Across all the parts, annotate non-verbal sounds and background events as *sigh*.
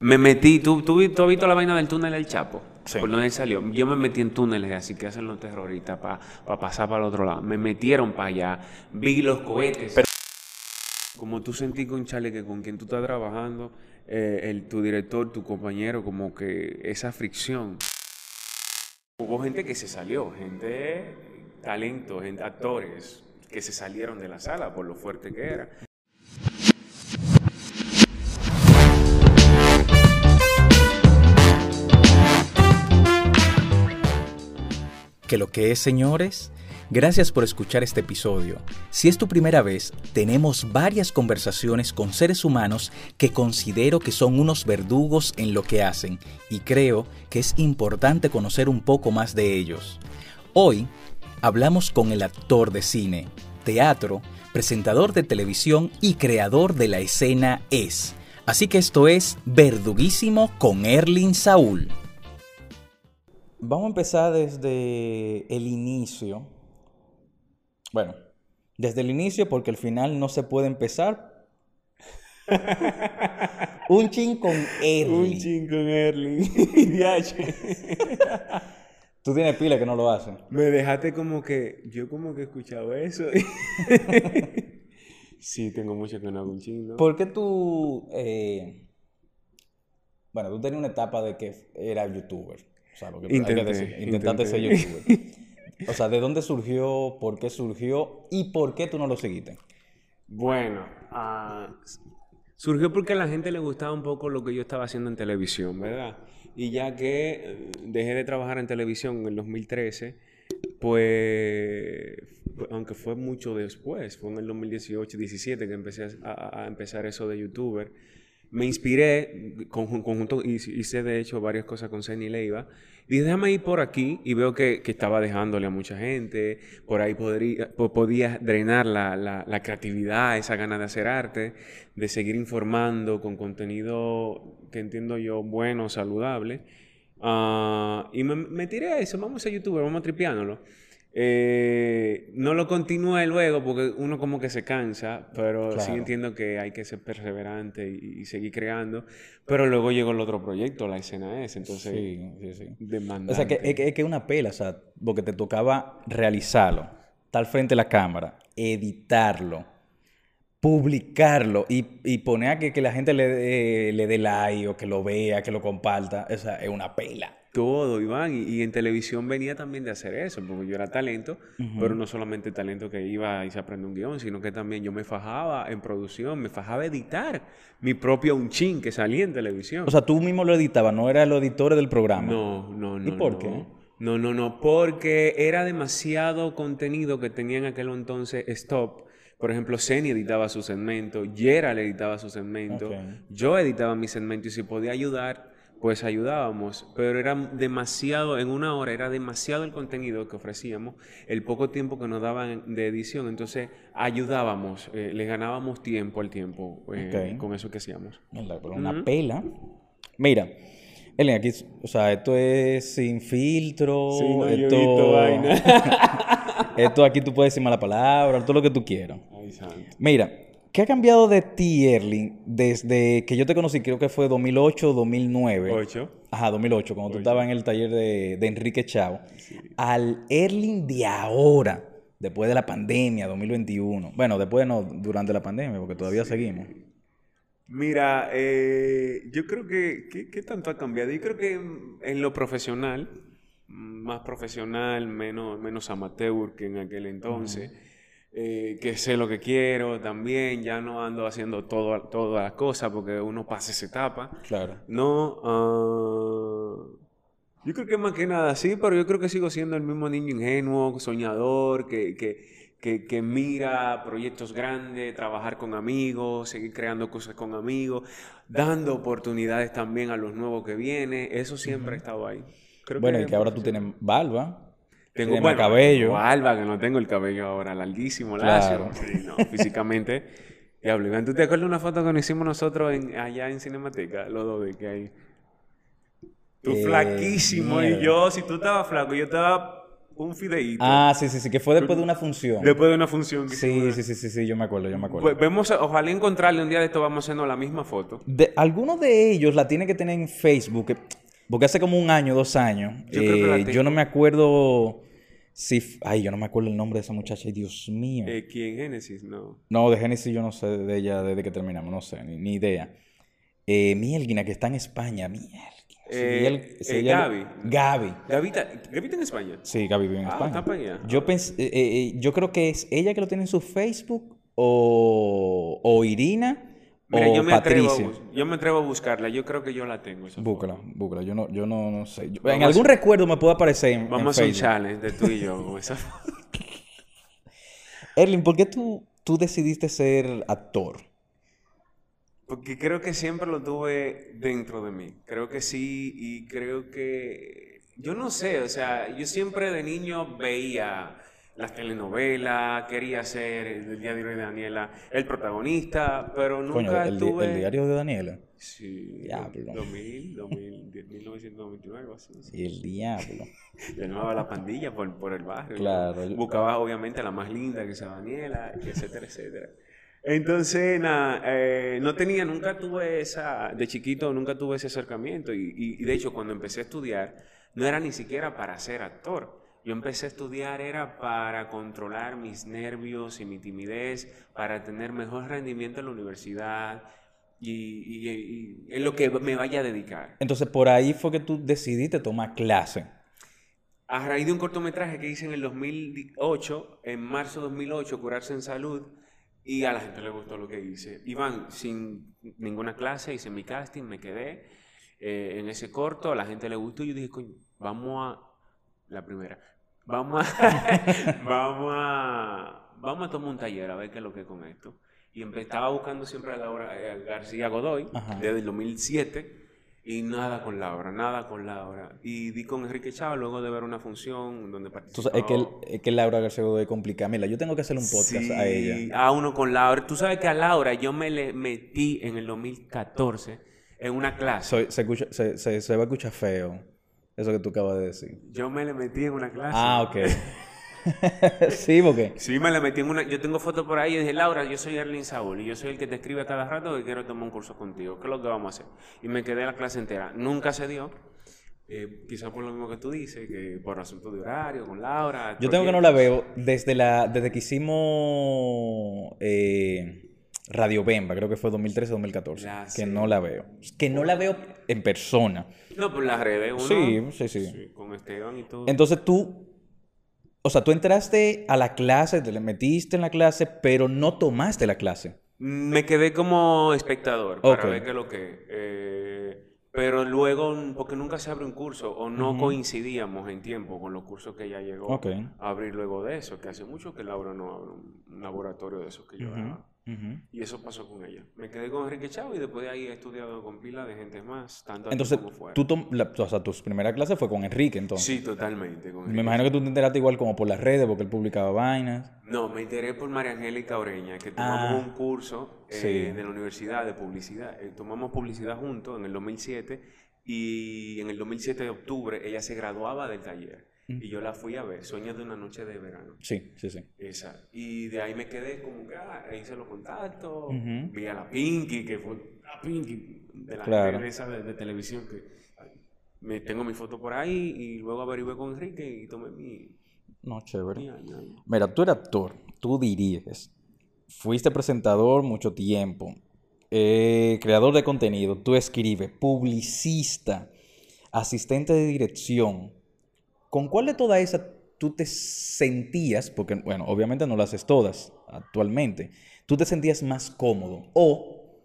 Me metí, ¿tú, tú, tú has visto la vaina del túnel del Chapo? Sí. Por donde él salió. Yo me metí en túneles así que hacen los terroristas para pasar para el otro lado. Me metieron para allá, vi los cohetes. Como tú sentí con Charlie que con quien tú estás trabajando, eh, el, tu director, tu compañero, como que esa fricción. Hubo gente que se salió, gente, talento, gente, actores que se salieron de la sala por lo fuerte que era. Que lo que es, señores, gracias por escuchar este episodio. Si es tu primera vez, tenemos varias conversaciones con seres humanos que considero que son unos verdugos en lo que hacen y creo que es importante conocer un poco más de ellos. Hoy hablamos con el actor de cine, teatro, presentador de televisión y creador de la escena Es. Así que esto es Verduguísimo con Erlin Saúl. Vamos a empezar desde el inicio. Bueno, desde el inicio porque al final no se puede empezar. *laughs* Un chin con Erling. Un chin con Erling. *laughs* DH. Tú tienes pila que no lo hacen. Me dejaste como que, yo como que he escuchado eso. *laughs* sí, tengo mucho que no hago un chin, ¿no? ¿Por qué tú... eh, Bueno, tú tenías una etapa de que era youtuber. O sea, hay que Intenté, decir, intentaste ser youtuber. *laughs* O sea, ¿de dónde surgió? ¿Por qué surgió? ¿Y por qué tú no lo seguiste? Bueno, ah, surgió porque a la gente le gustaba un poco lo que yo estaba haciendo en televisión, ¿verdad? Y ya que eh, dejé de trabajar en televisión en el 2013, pues, aunque fue mucho después, fue en el 2018-17 que empecé a, a- a empezar eso de youtuber, me inspiré, conjun- conjunto, hice de hecho varias cosas con Zeni Leiva, y dije, déjame ir por aquí, y veo que, estaba dejándole a mucha gente, por ahí podría, po- podía drenar la, creatividad, esa gana de hacer arte, de seguir informando con contenido que entiendo yo bueno, saludable, Ah, y me, me tiré a eso, vamos a youtuber, vamos a tripeándolo. Eh, no lo continué luego porque uno como que se cansa, pero sí entiendo que hay que ser perseverante y, y seguir creando. Pero luego llegó el otro proyecto, la escena es, entonces Sí, sí, sí. demandante. O sea, que es que es que una pela, o sea, porque te tocaba realizarlo, estar frente a la cámara, editarlo, publicarlo y, y poner a que, que la gente le le dé like o que lo vea, que lo comparta. O sea, es una pela. Todo, Iván, y, y en televisión venía también de hacer eso, porque yo era talento, pero no solamente talento que iba y se aprende un guion, sino que también yo me fajaba en producción, me fajaba editar mi propio un chin que salía en televisión. O sea, tú mismo lo editabas, no era los editores del programa. No, no, no. ¿Y por no. qué? No, no, no, porque era demasiado contenido que tenía en aquel entonces Stop. Por ejemplo, Zeni editaba su segmento, Gerald editaba su segmento, yo editaba mi segmento y si podía ayudar, pues ayudábamos. Pero era demasiado, en una hora era demasiado el contenido que ofrecíamos, el poco tiempo que nos daban de edición, entonces ayudábamos, eh, le ganábamos tiempo al tiempo eh, con eso que hacíamos. Una pela. Mira, Ellen, aquí, o sea, esto es sin filtro. Sí, no, yo esto, visto vaina. *laughs* esto aquí tú puedes decir mala palabra, todo lo que tú quieras. Ay, santo. Mira, ¿qué ha cambiado de ti, Erling, desde que yo te conocí? Creo que fue 2008 o 2009. Ocho. Ajá, 2008, cuando tú estabas en el taller de, de Enrique Chao. Al Erling de ahora, después de la pandemia, 2021. Bueno, después no, durante la pandemia, porque todavía seguimos. Mira, eh, yo creo que, ¿qué tanto ha cambiado? Yo creo que en lo profesional, más profesional, menos, menos amateur que en aquel entonces, eh, que sé lo que quiero también, ya no ando haciendo todo, todas las cosas porque uno pasa esa etapa. Claro. No, ah, yo creo que más que nada sí, pero yo creo que sigo siendo el mismo niño ingenuo, soñador, que, que, que, que mira proyectos grandes, trabajar con amigos, seguir creando cosas con amigos, dando oportunidades también a los nuevos que vienen. Eso siempre ha estado ahí. Creo Bueno, y que ahora tú tienes barba. Tengo bueno, cabello. tengo alba, que no tengo el cabello ahora larguísimo, Claro. lacio. Sí, no, *laughs* físicamente. Diablo, ¿tú te acuerdas de una foto que nos hicimos nosotros en- allá en Cinemateca? Los dos de que hay. Tú Eh, flaquísimo y yo, si tú estabas flaco, yo estaba un fideíto. Ah, sí, sí, sí, que fue después de una función. Después de una función. Que sí, sí, sí, sí, sí, yo me acuerdo, yo me acuerdo. Pues vemos, ojalá encontrarle un día de esto, vamos haciendo la misma foto. De, algunos de ellos la tiene que tener en Facebook, que- porque hace como un año, dos años. Yo creo que la eh, tengo. yo no me acuerdo f- Ay, yo no me acuerdo el nombre de esa muchacha, Dios mío. Eh, ¿Quién? Génesis, no. No, de Genesis yo no sé de ella desde que terminamos, no sé, ni, ni idea. Eh, Mielguina, que está en España, Mielguina. Eh, eh, Gaby. Gaby. Gavita, ¿Gavita en España? Sí, Gaby vive en Ah, España. está para allá. Yo, pens- eh, yo creo que es ella que lo tiene en su Facebook o, o Irina Mira, o yo me, atrevo a, Patricia. yo me atrevo a buscarla. Yo creo que yo la tengo. esa Búscala, foto. búscala. Yo no, yo no, no sé. Yo- en a algún recuerdo me puede aparecer en, en Vamos a un challenge de tú y yo esa foto. *laughs* Erling, ¿por qué tú, tú decidiste ser actor? Porque creo que siempre lo tuve dentro de mí. Creo que sí y creo que... Yo no sé, o sea, yo siempre de niño veía las telenovelas, quería ser el diario de Daniela el protagonista, pero nunca Coño, el, el diario de Daniela. Sí, Diablo. 2000, 2000, 1999, algo así. Y el diablo. Llamaba la pandilla por, por el barrio. Claro. Buscaba obviamente a la más linda, que sea Daniela, etcétera, etcétera. Entonces, eh, no tenía, nunca tuve esa, de chiquito nunca tuve ese acercamiento y, y- y de hecho cuando empecé a estudiar no era ni siquiera para ser actor. Yo empecé a estudiar era para controlar mis nervios y mi timidez, para tener mejor rendimiento en la universidad y, y- y- en lo que me vaya a dedicar. Entonces, por ahí fue que tú decidiste tomar clase. A raíz de un cortometraje que hice en el 2008, en marzo de 2008, Curarse en Salud, y a la gente le gustó lo que hice. Iban sin ninguna clase, hice mi casting, me quedé eh, en ese corto, a la gente le gustó y yo dije, coño, vamos a... La primera. Vamos a... *laughs* vamos a... Vamos a tomar un taller a ver qué es lo que es con esto. Y estaba buscando siempre a Laura eh, García Godoy, Ajá. desde el 2007, y nada con Laura, nada con Laura. Y di con Enrique Chávez luego de ver una función donde participó. sabes, es, que, el- es que Laura García Godoy es complicada. Mira, yo tengo que hacerle un podcast a ella. A uno con Laura. Tú sabes que a Laura yo me le metí en el 2014 en una clase. Soy- se, escucha- se, se- se va a escuchar feo. Eso que tú acabas de decir. Yo me le metí en una clase. Ah, ok. *laughs* sí, porque. Sí, me le metí en una. Yo tengo fotos por ahí y dije, Laura, yo soy Erling Saúl y yo soy el que te escribe a cada rato que quiero tomar un curso contigo. ¿Qué es lo que vamos a hacer? Y me quedé la clase entera. Nunca se dio. Eh, quizás por lo mismo que tú dices, que por asunto de horario, con Laura. Yo tengo que no la veo desde la desde que hicimos eh, Radio Bemba, creo que fue 2013-2014. Ya, que sí. no la veo. Que no la veo en persona. No, por las redes. Uno, Sí, sí, sí. sí, Con Esteban y todo. Entonces tú. O sea, tú entraste a la clase, te metiste en la clase, pero no tomaste la clase. Me quedé como espectador para ver qué es lo que. eh, pero luego, porque nunca se abre un curso o no Ujú. coincidíamos en tiempo con los cursos que ella llegó Ok. a abrir luego de eso, que hace mucho que Laura no abre un, laboratorio de esos que yo Ujú, ujú. Y eso pasó con ella. Me quedé con Enrique Chávez y después de ahí he estudiado con pila de gente más, tanto Entonces, como fuera. tú la- o sea, tu primera clase fue con Enrique, entonces. Sí, totalmente. Con Me imagino que tú te enteraste igual como por las redes, porque él publicaba vainas. No, me enteré por María Angélica Oreña, que tomamos Ah. un curso eh, Sí. de la universidad de publicidad. Eh, tomamos publicidad juntos en el 2007 y en el 2007 de octubre ella se graduaba del taller y yo la fui a ver, Sueños de una noche de verano. Sí, sí, sí. Esa. Y de ahí me quedé como que, ah, hice los contactos, vi a la Pinky, que fue la Pinky de la Claro. esa de, de televisión que me tengo mi foto por ahí y luego averigué con Enrique y tomé mi, No, chévere. mi año ahí. Mira, tú eres actor, tú diriges, fuiste presentador mucho tiempo, eh, creador de contenido, tú escribes, publicista, asistente de dirección. ¿Con cuál de todas esas tú te sentías, porque bueno, obviamente no las haces todas actualmente, tú te sentías más cómodo? O,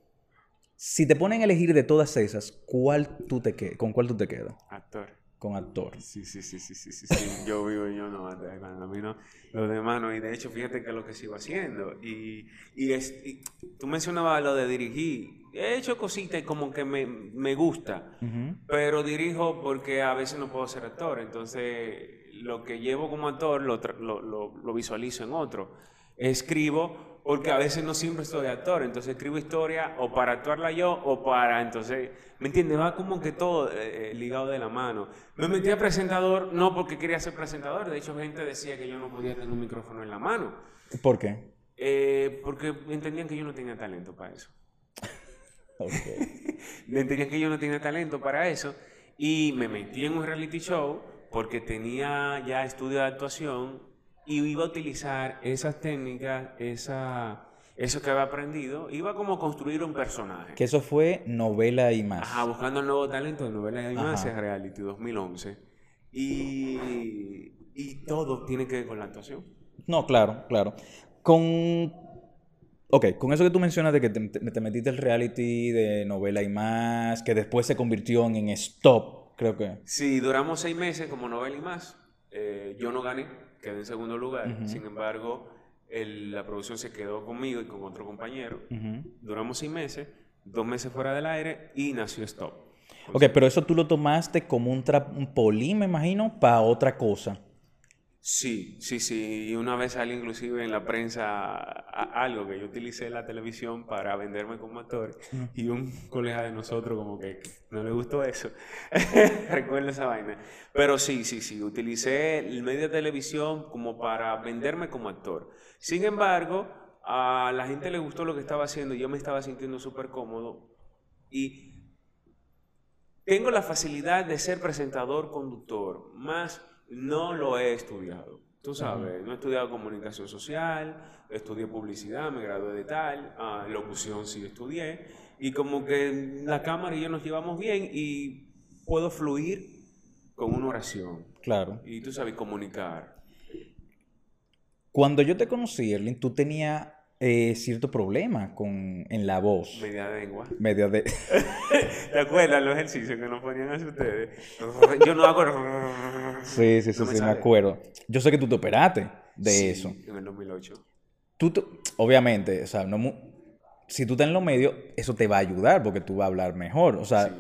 si te ponen a elegir de todas esas, ¿cuál tú te que- ¿con cuál tú te quedas? Actor. Con actor. Sí, sí, sí, sí, sí, sí, sí. Yo vivo y yo no, a mí no, los demás no. Y de hecho, fíjate que es lo que sigo haciendo. Y, y, es, y tú mencionabas lo de dirigir. He hecho cositas y como que me, me gusta, pero dirijo porque a veces no puedo ser actor. Entonces, lo que llevo como actor lo, lo, lo, lo visualizo en otro. Escribo porque a veces no siempre soy actor, entonces escribo historia o para actuarla yo o para, entonces, ¿me entiendes? Va como que todo eh, eh, ligado de la mano. Me metí a presentador no porque quería ser presentador, de hecho gente decía que yo no podía tener un micrófono en la mano. ¿Por qué? Eh, porque entendían que yo no tenía talento para eso. *laughs* entendían que yo no tenía talento para eso y me metí en un reality show porque tenía ya estudio de actuación y iba a utilizar esas técnicas, esa, eso que había aprendido, iba como a construir un personaje. Que eso fue novela y más. Ajá, buscando el nuevo talento de novela y más es Reality 2011. Y, y todo tiene que ver con la actuación. No, claro, claro. Con Ok, con eso que tú mencionas de que te, te, metiste el reality de novela y más, que después se convirtió en Stop, creo que. Sí, duramos seis meses como novela y más. Eh, yo no gané, quedé en segundo lugar. Sin embargo, la producción se quedó conmigo y con otro compañero. Duramos seis meses, dos meses fuera del aire y nació Stop. ok, pero eso tú lo tomaste como un, un polín, me imagino, para otra cosa. Sí, sí, sí. Y una vez salió inclusive en la prensa algo que yo utilicé en la televisión para venderme como actor. Y un colega de nosotros como que no le gustó eso. *laughs* Recuerdo esa vaina. Pero sí, sí, sí. Utilicé el medio de televisión como para venderme como actor. Sin embargo, a la gente le gustó lo que estaba haciendo. Yo me estaba sintiendo súper cómodo. Y tengo la facilidad de ser presentador, conductor. Más no lo he estudiado. Tú sabes, no he estudiado comunicación social, estudié publicidad, me gradué de tal, ah, locución sí estudié, y como que la cámara y yo nos llevamos bien y puedo fluir con una oración. Claro. Y tú sabes comunicar. Cuando yo te conocí, Erling, tú tenías eh, cierto problema con, en la voz. Media lengua. Media de... *laughs* ¿Te acuerdas los ejercicios que nos ponían a ustedes? Yo no hago... Sí, sí, sí, sí, me, acuerdo. Yo sé que tú te operaste de eso. en el 2008. Tú, obviamente, o sea, no si tú estás en los medios, eso te va a ayudar porque tú vas a hablar mejor. O sea,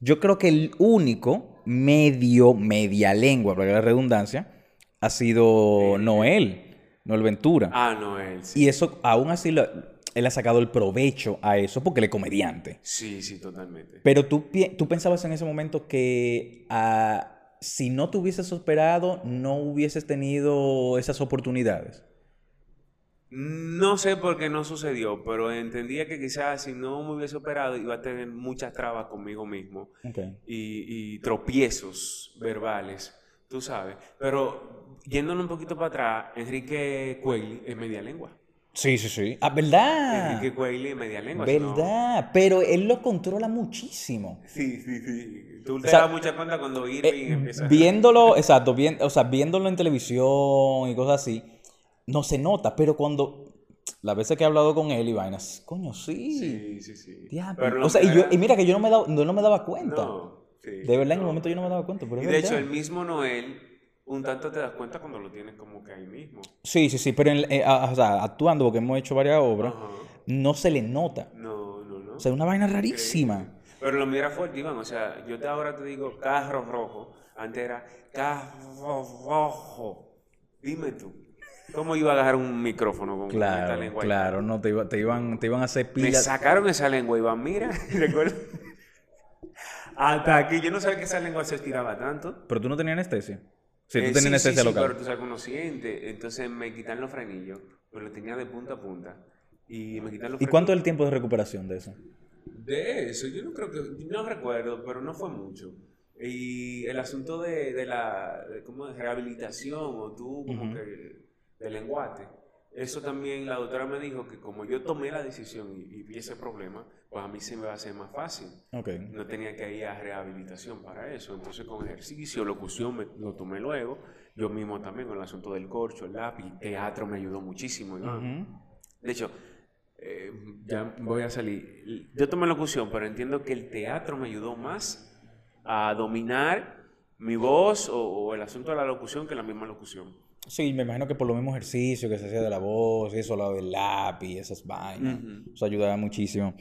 yo creo que el único medio, media lengua, para la redundancia, ha sido Noel. Noel Ventura. Ah, Noel. Sí. Y eso, aún así, él ha sacado el provecho a eso porque él es comediante. Sí, sí, totalmente. Pero tú, tú pensabas en ese momento que ah, si no te hubieses operado, no hubieses tenido esas oportunidades. No sé por qué no sucedió, pero entendía que quizás si no me hubiese operado iba a tener muchas trabas conmigo mismo y, y tropiezos verbales, tú sabes. Pero yéndonos un poquito para atrás, Enrique Cuelli es media lengua. Sí, sí, sí. Ah, ¿verdad? Enrique Cuelli es media lengua. ¿Verdad? Pero él lo controla muchísimo. Sí, sí, sí. Tú te das mucha cuenta cuando Irving eh, empieza Viéndolo, exacto, o sea, viéndolo en televisión y cosas así, no se nota, pero cuando... Las veces que he hablado con él y vainas, coño, sí. Sí, sí, sí. o sea, y, yo, y, mira que yo no me, daba, no, me daba cuenta. No, sí, de verdad, en un momento yo no me daba cuenta. y de hecho, el mismo Noel un tanto te das cuenta cuando lo tienes como que ahí mismo. Sí, sí, sí, pero eh, o sea, actuando, porque hemos hecho varias obras, no se le nota. No, no, no. O sea, una vaina rarísima. Pero lo mío era fuerte, Iván. O sea, yo te, ahora te digo carro rojo. Antes era carro rojo. Dime tú. ¿Cómo iba a agarrar un micrófono con claro, esta lengua? Claro, no, te, iba, te, iban, te iban a hacer pilas. Me sacaron esa lengua, Iván. Mira, *laughs* recuerdo. Hasta aquí yo no sabía que esa lengua se estiraba tanto. Pero tú no tenías anestesia. Sí, tú eh, tenías sí, sí, local. pero tú sabes consciente. Entonces me quitan los frenillos, pero lo tenía de punta a punta. Y me quitan los ¿Y cuánto es el tiempo de recuperación de eso? De eso, yo no creo que. No recuerdo, pero no fue mucho. Y el asunto de, de la de, ¿cómo, de rehabilitación o tú, como que. del lenguaje eso también la doctora me dijo que como yo tomé la decisión y, vi ese problema, pues a mí se me va a hacer más fácil. Okay. No tenía que ir a rehabilitación para eso. Entonces con ejercicio, locución, me, lo tomé luego. Yo mismo también con el asunto del corcho, el lápiz, teatro me ayudó muchísimo. De hecho, eh, ya voy a salir. Yo tomé locución, pero entiendo que el teatro me ayudó más a dominar mi voz o, o el asunto de la locución que la misma locución. Sí, me imagino que por lo mismo ejercicio que se hacía de la voz, eso, lo del lápiz, esas vainas. Eso ayudaba muchísimo.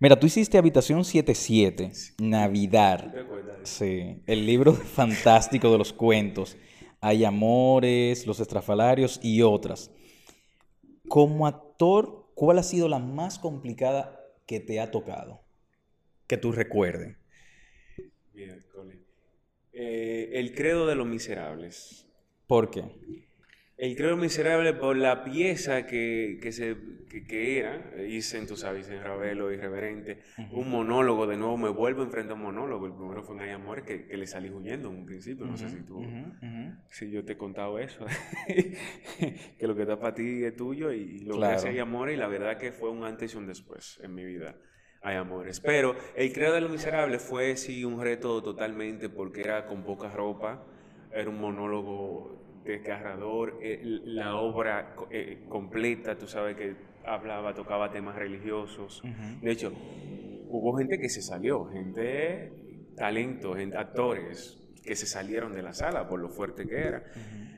Mira, tú hiciste Habitación 77, Navidad. Sí, el libro *laughs* fantástico de los cuentos. Hay amores, los estrafalarios y otras. Como actor, ¿cuál ha sido la más complicada que te ha tocado? Que tú recuerdes. Eh, el credo de los miserables. ¿Por qué? El credo miserable por la pieza que, que se, que, que era, hice, tú sabes, en Ravelo, irreverente, un monólogo, de nuevo me vuelvo enfrente a un monólogo, el primero fue en Hay Amor, que, que le salí huyendo en un principio, no sé si tú, si yo te he contado eso, *laughs* que lo que está para ti es tuyo y lo Claro. que hace Hay Amor, y la verdad que fue un antes y un después en mi vida. Hay amores. Pero el credo de los miserables fue sí un reto totalmente porque era con poca ropa, era un monólogo desgarrador, eh, la obra eh, completa, tú sabes que hablaba, tocaba temas religiosos. De hecho, hubo gente que se salió, gente, talento, gente, actores que se salieron de la sala por lo fuerte que era.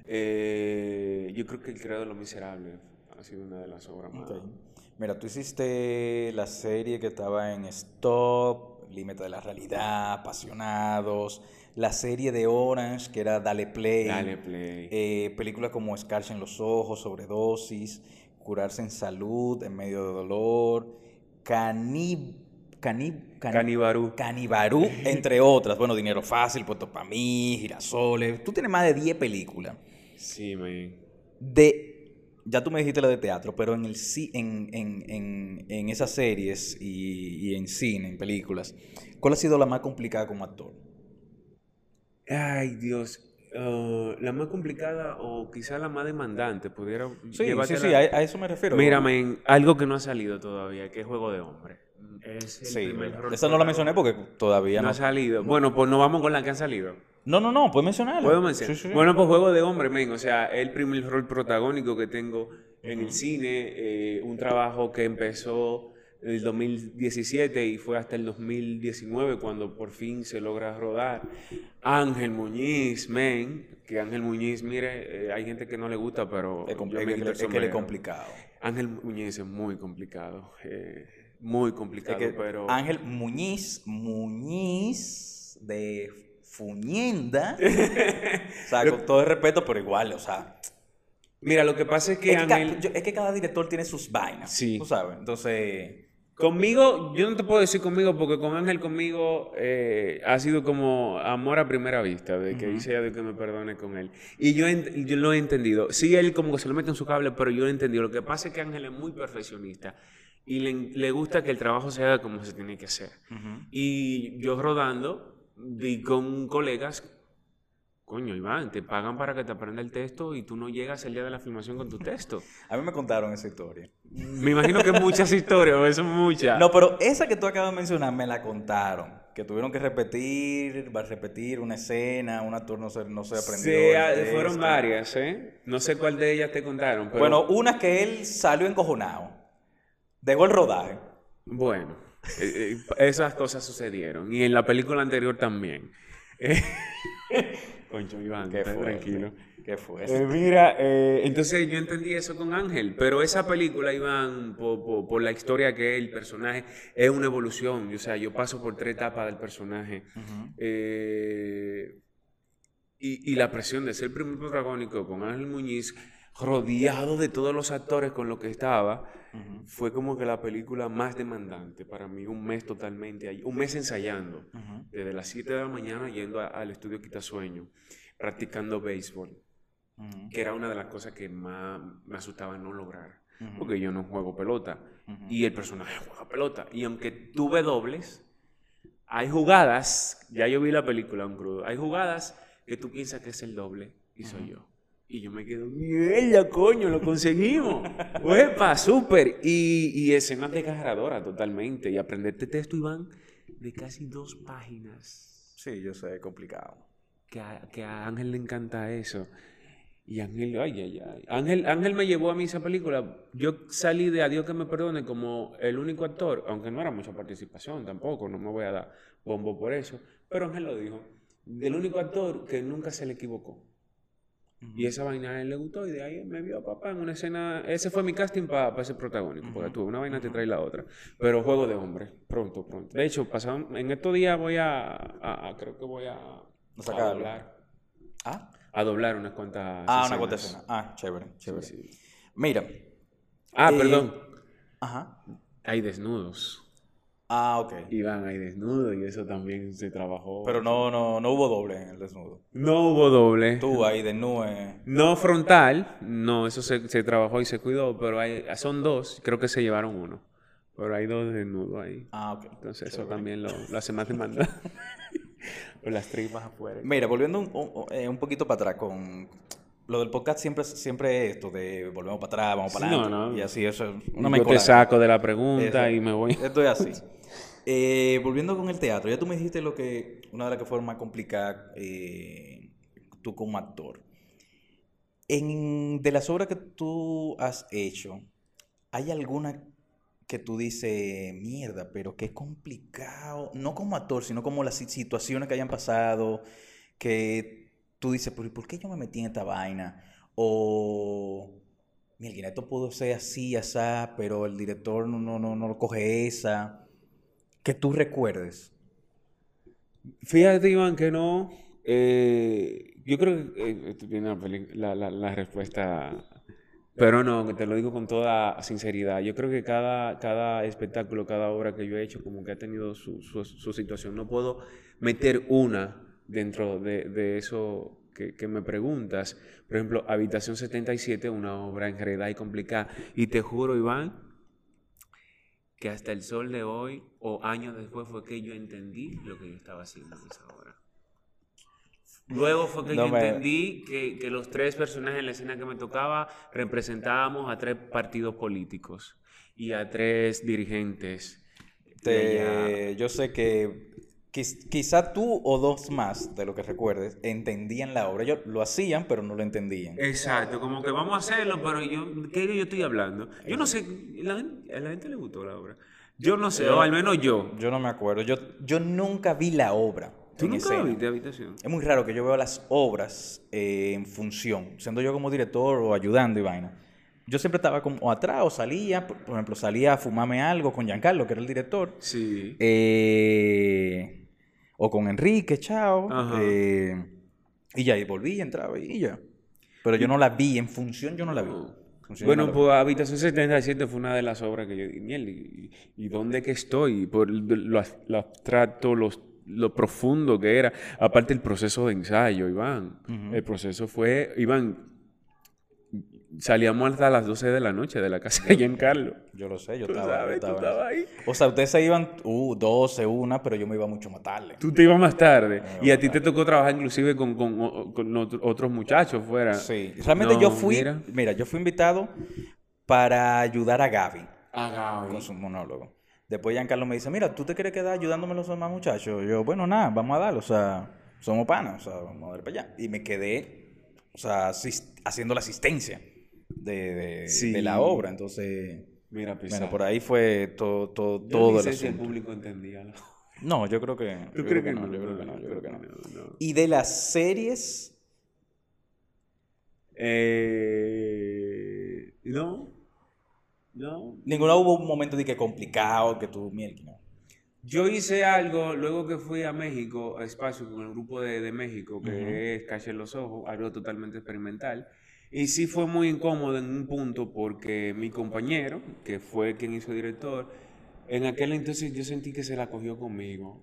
Eh, yo creo que el credo de los miserables ha sido una de las obras más. Mira, tú hiciste la serie que estaba en Stop, Límite de la Realidad, Apasionados, la serie de Orange, que era Dale Play, Dale play. eh, películas como Escarcha en los Ojos, Sobredosis, Curarse en Salud, En Medio de Dolor. Canib... Cani- Canibarú. Canibarú, *laughs* entre otras. Bueno, Dinero Fácil, Puesto para mí, Girasoles. Tú tienes más de 10 películas. Sí, man. De, ya tú me dijiste la de teatro, pero en, el, en, en, en, en esas series y, y en cine, en películas, ¿cuál ha sido la más complicada como actor? Ay, Dios. Ah, la más complicada o quizá la más demandante pudiera Sí, sí, sí, a, a eso me refiero. Mira, men, algo que no ha salido todavía, que es Juego de Hombre. Es el Sí, primer esa no la mencioné porque todavía no no. ha salido. Bueno, pues nos vamos con la que han salido. No, no, no, puedes mencionarla. ¿Puedo mencionar? Sí, sí, sí. Bueno, pues Juego de Hombre, men. O sea, el primer rol protagónico que tengo en el cine. eh, un trabajo que empezó el 2017 y fue hasta el 2019 cuando por fin se logra rodar. Ángel Muñiz, men. Que Ángel Muñiz, mire, eh, hay gente que no le gusta, pero es, yo es me es que complicado. Ángel Muñiz es muy complicado. eh, muy Es complicado, que pero... Ángel Muñiz, Muñiz de Fuñenda. *laughs* o sea, con todo el respeto, pero igual, o sea. Mira, lo que pasa es que Es que, Ángel... yo- es que cada director tiene sus vainas. Sí. Tú sabes. Entonces. Conmigo, yo no te puedo decir conmigo porque con Ángel conmigo eh, ha sido como amor a primera vista, de que dice a Dios que me perdone con él. Y yo, yo lo he entendido. Sí, él como que se lo mete en su cable, pero yo lo he entendido. Lo que pasa es que Ángel es muy perfeccionista y le, le gusta que el trabajo se haga como se tiene que hacer. Y yo rodando, con colegas, coño, Iván, te pagan para que te aprenda el texto y tú no llegas el día de la filmación con tu texto. A mí me contaron esa historia. Me imagino que muchas historias, o eso es muchas. No, pero esa que tú acabas de mencionar me la contaron. Que tuvieron que repetir, va a repetir una escena, un actor no se, no se aprendió. Sí, texto. fueron varias, ¿eh? No sé cuál de ellas te contaron, pero... Bueno, una que él salió encojonado. Dejó el rodaje. Bueno, eh, eh, esas cosas sucedieron. Y en la película anterior también. *laughs* Concho, Iván, Qué fuerte. tranquilo. ¿Qué fue? Eh, mira, eh, entonces yo entendí eso con Ángel, pero esa película, Iván, por, por- por la historia que es, el personaje, es una evolución. O sea, yo paso por tres etapas del personaje. Eh, y, y la presión de ser primer protagónico con Ángel Muñiz, rodeado de todos los actores con los que estaba, fue como que la película más demandante para mí. Un mes totalmente, un mes ensayando, desde las 7 de la mañana yendo a- al estudio Quitasueño, practicando béisbol, que era una de las cosas que más me asustaba no lograr, porque yo no juego pelota y el personaje juega pelota. Y aunque tuve dobles, hay jugadas, ya yo vi la película un crudo, hay jugadas que tú piensas que es el doble y soy yo. Y yo me quedo, mierda, coño, lo conseguimos. *laughs* ¡Uepa, súper! Y, y escenas desgarradoras totalmente. Y aprenderte texto, Iván, de casi dos páginas. Sí, yo sé, complicado. Que a, que a Ángel le encanta eso. Y Ángel, ay, ay, ay. Ángel, Ángel me llevó a mí esa película. Yo salí de Adiós que me perdone como el único actor, aunque no era mucha participación tampoco, no me voy a dar bombo por eso. Pero Ángel lo dijo. Del único actor que nunca se le equivocó. Y esa vaina a él le gustó y de ahí me vio a papá en una escena. Ese fue mi casting para ese protagónico, porque tú una vaina te trae la otra. Pero juego de hombre, pronto, pronto. De hecho, pasaron, en estos días voy a, a- a- creo que voy a, a sacarlo. doblar. Ah, A doblar unas cuantas. ah una cuanta escena. Ah, chévere, chévere. Sí, sí. Mira, Ah, Eh, perdón. Ajá. Hay desnudos. Ah, ok. Iban hay desnudos y eso también se trabajó. Pero no, no, no hubo doble en el desnudo. No hubo doble. Tú ahí desnudo. No frontal, no, eso se, se trabajó y se cuidó, pero hay, son dos, creo que se llevaron uno. Pero hay dos desnudos ahí. Ah, ok. Entonces eso también lo, lo hace más demanda. *laughs* Las tripas afuera. Mira, volviendo un, un- eh, un poquito para atrás con... Lo del podcast siempre, siempre es esto de volvemos para atrás, vamos para Sí, adelante. no, no. Y así, eso es una Yo te saco de la pregunta y me voy. Esto es así. Eh, volviendo con el teatro, ya tú me dijiste lo que una de las que fue más complicada eh, tú como actor. En, de las obras que tú has hecho, ¿hay alguna que tú dices, mierda, pero qué complicado? No como actor, sino como las si- situaciones que hayan pasado, que tú dices, ¿por, por qué yo me metí en esta vaina? O, mira, esto pudo ser así, asá, pero el director no, no, no, no lo coge esa. Que tú recuerdes. Fíjate, Iván, que no. eh, yo creo que eh, la, la- la- respuesta. Pero no, te lo digo con toda sinceridad. Yo creo que cada, cada espectáculo, cada obra que yo he hecho, como que ha tenido su, su- su situación. No puedo meter una dentro de, de eso que, que me preguntas. Por ejemplo, Habitación 77, una obra enredada y complicada. Y te juro, Iván, que hasta el sol de hoy o años después fue que yo entendí lo que yo estaba haciendo en esa obra. Luego fue que No yo me- entendí que, que los tres personajes en la escena que me tocaba representábamos a tres partidos políticos y a tres dirigentes. Te- yo sé que quizá tú o dos más, de lo que recuerdes, entendían la obra. Ellos lo hacían, pero no lo entendían. Exacto, como que vamos a hacerlo, pero yo, ¿qué yo estoy hablando? Yo no sé, la a la gente le gustó la obra. Yo no sé, o al menos yo. Yo no me acuerdo. Yo, yo nunca vi la obra. ¿Tú nunca escena. viste habitación? Es muy raro que yo vea las obras eh, en función, siendo yo como director o ayudando y vaina. Yo siempre estaba como o atrás o salía, por por ejemplo, salía a fumarme algo con Giancarlo, que era el director, Sí. eh, o con Enrique, chao, eh, y ya, y volví y entraba y ya. Pero yo no la vi, en función yo no la vi. Función Bueno, no la vi. pues Habitación 77 fue una de las obras que yo di, miel, ¿y, y dónde que estoy? Por lo abstracto, los- lo profundo que era. Aparte el proceso de ensayo, Iván. El proceso fue, Iván, salíamos hasta las 12 de la noche de la casa de Giancarlo. Yo lo sé, yo Tú estaba, yo tú ahí. O sea, ustedes se iban, uh, 12, una, pero yo me iba mucho más tarde. Tú te ibas más tarde. Y a ti te tocó trabajar inclusive con, con otros muchachos fuera. Sí, realmente No, yo fui, mira. mira. yo fui invitado para ayudar a Gaby Ah, Gaby. con su monólogo. Después Giancarlo me dice, mira, ¿tú te quieres quedar ayudándome los demás muchachos? Yo, bueno, nada, vamos a darlo, o sea, somos panas, o sea, vamos a ver para allá. Y me quedé, o sea, haciendo la asistencia de, de- Sí. de la obra, entonces, Mira, pesado. bueno, por ahí fue todo, todo, Yo todo el sé si el público entendía. ¿no? No, yo creo que, ¿Tú yo crees creo que no, no? yo creo que no, yo creo que no. no. Y de las series, Eh, no, no. ninguna hubo un momento de que complicado, que tú, mierda, no. Yo hice algo luego que fui a México, a Espacio, con el grupo de, de México, que es Calle en los Ojos, algo totalmente experimental. Y sí fue muy incómodo en un punto porque mi compañero, que fue quien hizo director, en aquel entonces yo sentí que se la cogió conmigo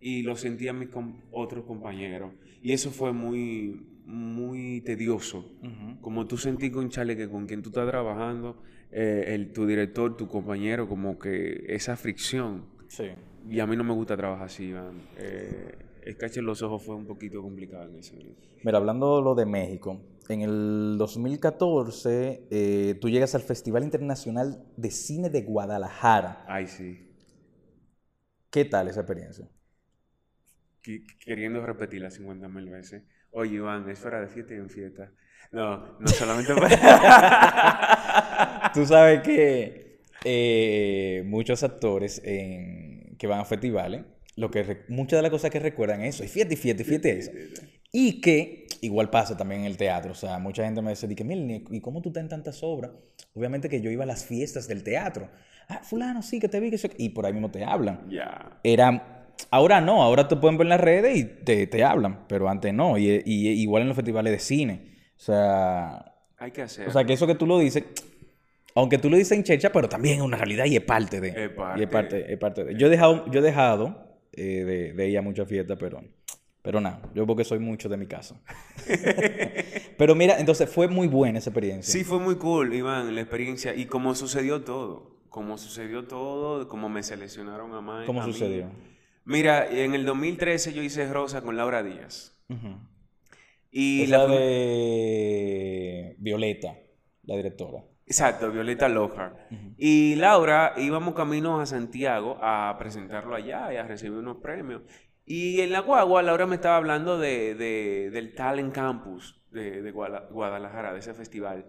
y lo sentía mis com- otros compañeros. Y eso fue muy, muy tedioso. Como tú sentí con Chale que con quien tú estás trabajando, eh, el, tu director, tu compañero, como que esa fricción. Sí. Y a mí no me gusta trabajar así, Iván. Eh, el cache en los ojos fue un poquito complicado en ese Mira, hablando lo de México, en el 2014 eh, tú llegas al Festival Internacional de Cine de Guadalajara. Ay, sí. ¿Qué tal esa experiencia? Queriendo repetirla 50 mil veces. Oye, Iván, es fuera de fiesta y en fiesta. No, no solamente para... *laughs* Tú sabes que eh, muchos actores en- que van a festivales, lo que muchas de las cosas que recuerdan es eso, y fiesta y fiesta y fiesta es. Y que igual pasa también en el teatro, o sea, mucha gente me dice, "Mira, ¿y cómo tú estás en tantas obras? Obviamente que yo iba a las fiestas del teatro. Ah, fulano, sí, que te vi, que. Y por ahí mismo te hablan. Ya. Era... Ahora no, ahora te pueden ver en las redes y te, te hablan, pero antes no, y, y igual en los festivales de cine. O sea, Hay que hacer. o sea, que eso que tú lo dices, Aunque tú lo dices en checha, pero también es una realidad y es parte de. Es parte. Y es parte, es parte de. Yo he dejado, yo he dejado eh, de, de ir a muchas fiestas, pero, pero nada, yo porque soy mucho de mi casa. *laughs* pero mira, entonces fue muy buena esa experiencia. Sí, fue muy cool, Iván, la experiencia. Y cómo sucedió todo. Cómo sucedió todo, cómo me seleccionaron a más. ¿Cómo sucedió? Mira, en el 2013 yo hice Rosa con Laura Díaz. Y Es la la de Violeta, la directora. Exacto, Violeta Lockhart. Y Laura íbamos camino a Santiago a presentarlo allá y a recibir unos premios. Y en la guagua, Laura me estaba hablando de, de- del Talent Campus de, de Guadalajara, de ese festival.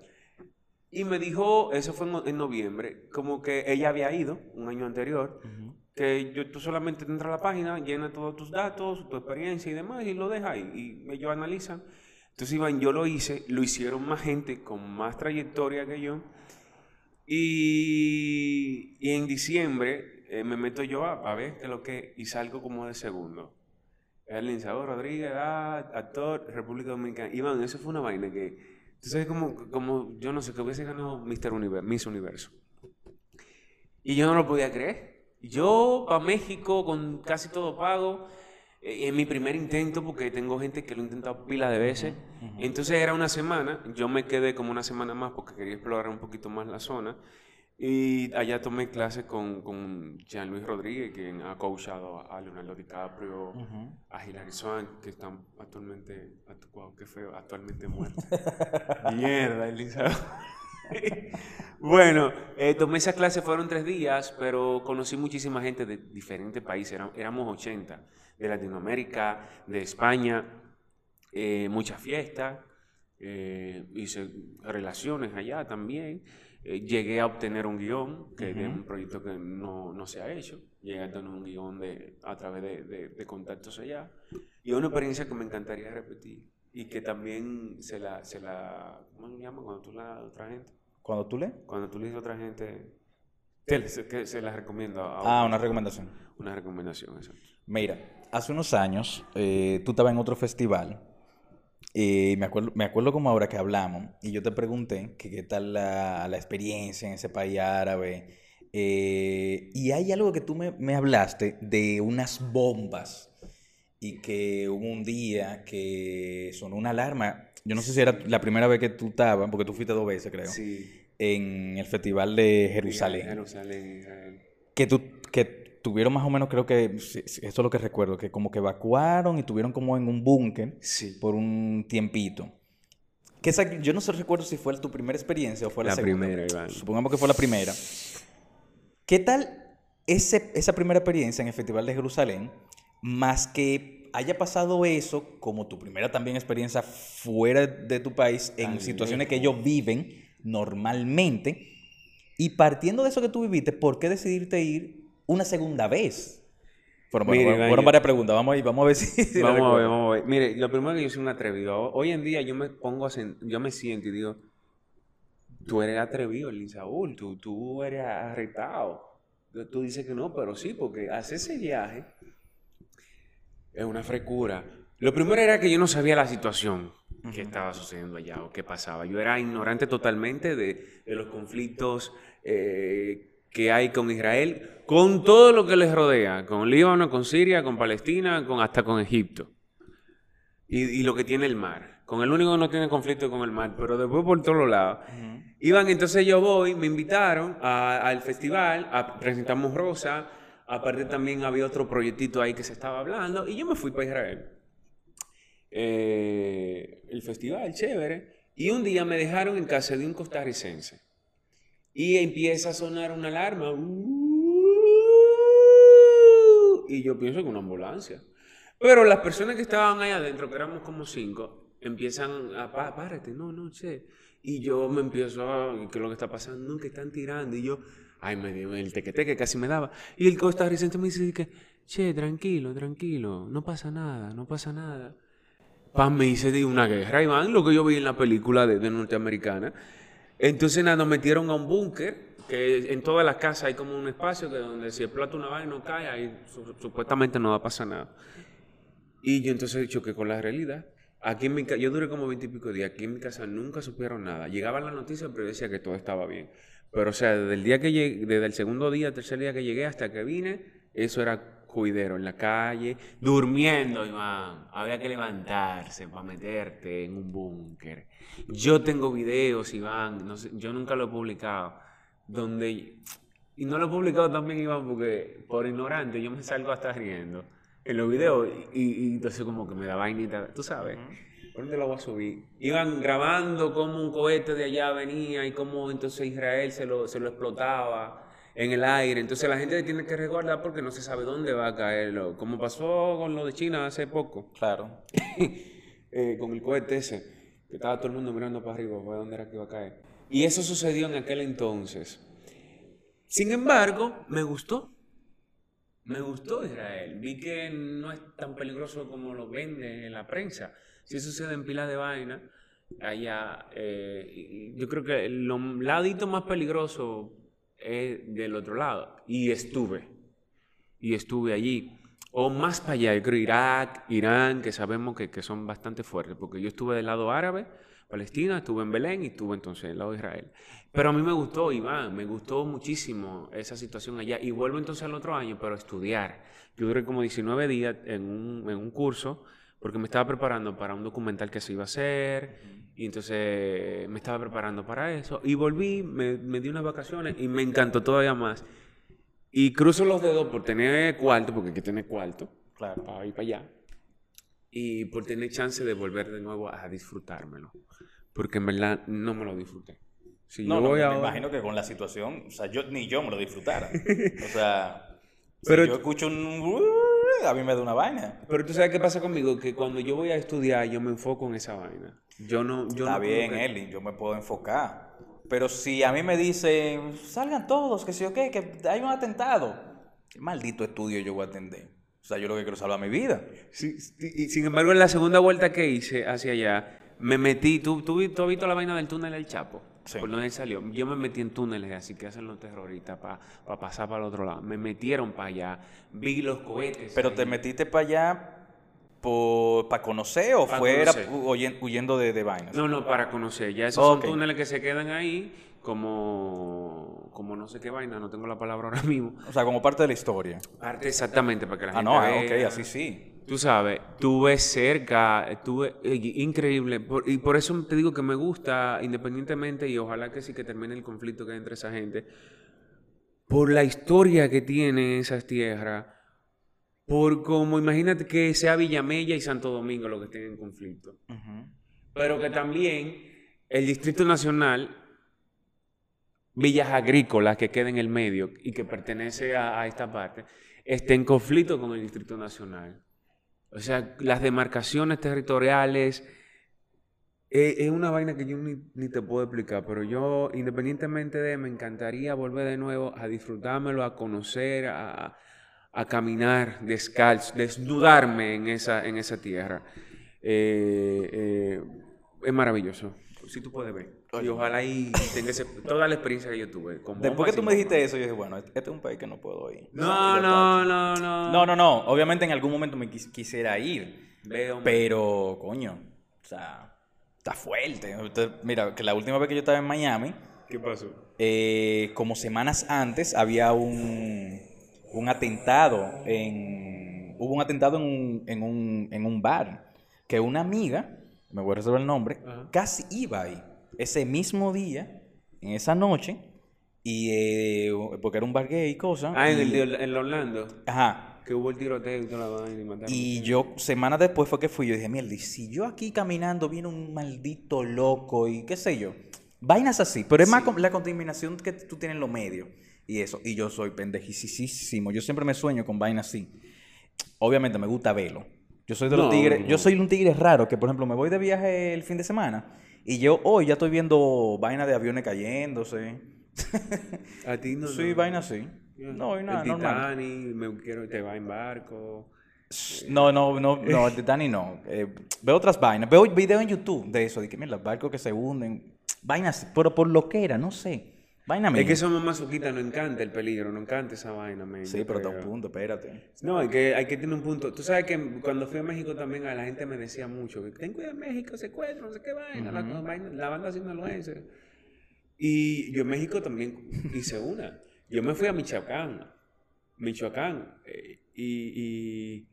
Y me dijo, eso fue en, en noviembre, como que ella había ido un año anterior, que yo, tú solamente entras a la página, llenas todos tus datos, tu experiencia y demás, y lo dejas ahí, y ellos analizan. Entonces, Iván, yo lo hice, lo hicieron más gente con más trayectoria que yo. Y, y en diciembre eh, me meto yo a, a ver qué es lo que, y salgo como de segundo. El Linzado Rodríguez, ah, actor, República Dominicana. Iván, eso fue una vaina que, sabes, como, como yo no sé, que hubiese ganado. Universo, Miss Universo. Y yo no lo podía creer. Yo para México con casi todo pago, eh, en mi primer intento, porque tengo gente que lo ha intentado pila de veces. Entonces era una semana, yo me quedé como una semana más porque quería explorar un poquito más la zona. Y allá tomé clases con, con Jean Luis Rodríguez, quien ha coachado a Leonardo DiCaprio, a Hilary Swank, que están actualmente, actu- wow, qué feo, actualmente muertos. *laughs* Mierda, Elizabeth. *laughs* bueno, eh, tomé esa clase, fueron tres días, pero conocí muchísima gente de diferentes países, Era- éramos 80, de Latinoamérica, de España, eh, muchas fiestas, eh, hice relaciones allá también. Eh, llegué a obtener un guion, que de un proyecto que no, no se ha hecho. Llegué a tener un guion de, a través de, de- de contactos allá. Y es una experiencia que me encantaría repetir. Y que también se la, se la ¿cómo se llama? Cuando tú la a otra gente. Cuando tú lees. Cuando tú le dices a otra gente, te- se, que se la recomiendo a Ah, una recomendación. Una recomendación, exacto. Mira, hace unos años eh, tú estabas en otro festival y me acuerdo, me acuerdo como ahora que hablamos y yo te pregunté que qué tal la, la experiencia en ese país árabe eh, y hay algo que tú me, me hablaste de unas bombas y que hubo un día que sonó una alarma. Yo no sé si era la primera vez que tú estabas, porque tú fuiste dos veces, creo, Sí. en el festival de Jerusalén Jerusalén, Israel. que, tu- que tuvieron más o menos, creo que, esto es lo que recuerdo, que como que evacuaron y tuvieron como en un búnker Sí. por un tiempito. Que esa- yo no sé recuerdo si fue tu primera experiencia o fue la, La segunda. primera, Iván. Supongamos que fue la primera. ¿Qué tal ese, esa primera experiencia en el Festival de Jerusalén, más que haya pasado eso como tu primera también experiencia fuera de tu país, en Tan situaciones que ellos viven normalmente, y partiendo de eso que tú viviste, ¿por qué decidirte ir una segunda vez? Bueno, Mire, varias preguntas, vamos a, ir, vamos a ver si... *laughs* Vamos a ver, vamos a ver. Mire, lo primero que yo soy un atrevido. Hoy en día yo me pongo a yo me siento y digo, tú eres atrevido, Lin Saúl, tú, tú eres arretado. Tú dices que no, pero sí, porque hacer ese viaje es una frecura. Lo primero era que yo no sabía la situación que estaba sucediendo allá o qué pasaba. Yo era ignorante totalmente de, de los conflictos eh, que hay con Israel, con todo lo que les rodea, con Líbano, con Siria, con Palestina, con, hasta con Egipto. Y, y lo que tiene el mar. Con el único que no tiene conflicto con el mar, pero después por todos lados. Iban, entonces yo voy, me invitaron al festival, a, presentamos Rosa, aparte también había otro proyectito ahí que se estaba hablando, y yo me fui para Israel. Eh, el festival, chévere, y un día me dejaron en casa de un costarricense, y empieza a sonar una alarma, "Uh", y yo pienso que una ambulancia. Pero las personas que estaban ahí adentro, que éramos como cinco, empiezan a, "Pa- párate, no, no, che. Y yo me empiezo a, ¿qué es lo que está pasando? No, que están tirando. Y yo, ay, me dio el tequeteque, casi me daba. Y el costarricense me dice que, che, tranquilo, tranquilo, no pasa nada, no pasa nada. Pam, me hice de una guerra, Iván, lo que yo vi en la película de, de norteamericana. Entonces, nada, nos metieron a un búnker, que en todas las casas hay como un espacio que donde si explota una vaina no cae, ahí su- supuestamente no va a pasar nada. Y yo entonces choqué con la realidad. Aquí en mi casa, yo duré como veintipico días, aquí en mi casa nunca supieron nada. Llegaba la noticia, pero decía que todo estaba bien. Pero, o sea, desde el día que llegué, desde el segundo día, tercer día que llegué hasta que vine, eso era cuidero en la calle, durmiendo, Iván. Había que levantarse para meterte en un búnker. Yo tengo videos, Iván, yo nunca lo he publicado, donde... Y no lo he publicado también, Iván, porque por ignorante yo me salgo hasta riendo en los videos y, y entonces como que me da vainita, tú sabes. ¿Por dónde lo voy a subir? Iban grabando cómo un cohete de allá venía y cómo entonces Israel se lo, se lo explotaba en el aire. Entonces la gente tiene que recordar porque no se sabe dónde va a caerlo. Como pasó con lo de China hace poco. Claro. *laughs* Eh, con el cohete ese, que estaba todo el mundo mirando para arriba, para dónde era que iba a caer. Y eso sucedió en aquel entonces. Sin embargo, me gustó. Me gustó Israel. Vi que no es tan peligroso como lo vende en la prensa. Si sucede en pila de vaina, allá, eh, yo creo que el ladito más peligroso es del otro lado. Y estuve. Y estuve allí. O más para allá, yo creo Irak, Irán, que sabemos que son bastante fuertes, porque yo estuve del lado árabe, Palestina, estuve en Belén y estuve entonces del lado de Israel. Pero a mí me gustó, Iván, me gustó muchísimo esa situación allá. Y vuelvo entonces al otro año, pero a estudiar. Yo duré como 19 días en un, en un curso, porque me estaba preparando para un documental que se iba a hacer, y entonces me estaba preparando para eso. Y volví, me, me di unas vacaciones y me encantó todavía más. Y cruzo los dedos por tener cuarto, porque hay que tener cuarto, Claro. para ir para allá. Y por tener chance de volver de nuevo a disfrutármelo. Porque en verdad no me lo disfruté. Si No, yo no, voy me a... imagino que con la situación, o sea, yo ni yo me lo disfrutara. O sea, *laughs* Pero- si yo escucho un... A mí me da una vaina. Pero tú sabes qué pasa conmigo, que cuando yo voy a estudiar, yo me enfoco en esa vaina. Yo no... Yo Está no bien, que- Eli, yo me puedo enfocar. Pero si a mí me dicen, salgan todos, que si o qué, que hay un atentado, ¿qué maldito estudio yo voy a atender? O sea, yo lo que quiero es salvar mi vida. Sí, y sin embargo, en la segunda vuelta que hice hacia allá, me metí... ¿Tú, tú, tú has visto la vaina del túnel del Chapo? Sí. Por donde él salió. Yo me metí en túneles así que hacen los terroristas para pasar para el otro lado. Me metieron para allá. Vi los cohetes. Pero ahí. te metiste para allá para conocer o Pa' fuera conocer. huyen- huyendo de, de vainas. No, no, para conocer. Ya esos son túneles que se quedan ahí como, como no sé qué vaina, no tengo la palabra ahora mismo. O sea, como parte de la historia. Parte exactamente para que la Ah, gente no, ah, ok, así sí. Tú sabes, tuve cerca, estuve eh, increíble. por- y por eso te digo que me gusta, independientemente, y ojalá que sí que termine el conflicto que hay entre esa gente, por la historia que tiene esas tierras, por como, imagínate que sea Villamella y Santo Domingo lo que estén en conflicto. Pero que también el Distrito Nacional, villas agrícolas que queda en el medio y que pertenece a, esta parte, esté en conflicto con el Distrito Nacional. O sea, las demarcaciones territoriales eh, es una vaina que yo ni, te puedo explicar, pero yo, independientemente de, me encantaría volver de nuevo a disfrutármelo, a conocer, a, a caminar descalzo, desnudarme en esa, en esa tierra. Eh, eh, es maravilloso. Si tú puedes ver. Y ojalá y tenga ese- toda la experiencia que yo tuve. con Después que tú me dijiste eso, yo dije, bueno, este es un país que no puedo ir. No, no, no, no. No, no, no. Obviamente en algún momento me quis- quisiera ir. Veo. Pero, coño, o sea, está fuerte. Entonces, mira, que la última vez que yo estaba en Miami, ¿Qué pasó? eh, como semanas antes, había un, un atentado en... Hubo un atentado en un, en un, en un bar que una amiga, me voy a reservar el nombre, Ajá. casi iba ahí. Ese mismo día, en esa noche, y eh, porque era un bar gay y cosas. Ah, en el en Orlando. Ajá, Que hubo el tiroteo y toda la vaina y mataron. y yo, semanas después fue que fui, yo dije, mierda, y si yo aquí caminando viene un maldito loco y qué sé yo. Vainas así, pero es más la contaminación que tú tienes en los medios y eso. Y yo soy pendejísimo. Yo siempre me sueño con vainas así. Obviamente me gusta verlo. Yo soy de los No, tigres, no. yo soy un tigre raro que, por ejemplo, me voy de viaje el fin de semana y yo hoy ya estoy viendo vainas de aviones cayéndose. A ti no. *laughs* sí, no. vainas así. No, y nada, el normal. Titanic, me quiero, te va en barco. No, no, no, no, el Titanic no. Eh, veo otras vainas. Veo videos en YouTube de eso, de que mira, los barcos que se hunden. Vainas, pero por lo que era, no sé. Vaina mía. Es que somos masoquistas, nos encanta el peligro, nos encanta esa vaina, men, Sí, pero hasta un punto, espérate. No, hay que, hay que tener un punto. Tú sabes que cuando fui a México también a la gente me decía mucho que ten cuidado en México, secuestro, no sé qué vaina, la, vaina- la banda sinaloense. Y yo en México también hice una. Yo me fui a Michoacán, Michoacán, eh, y, y,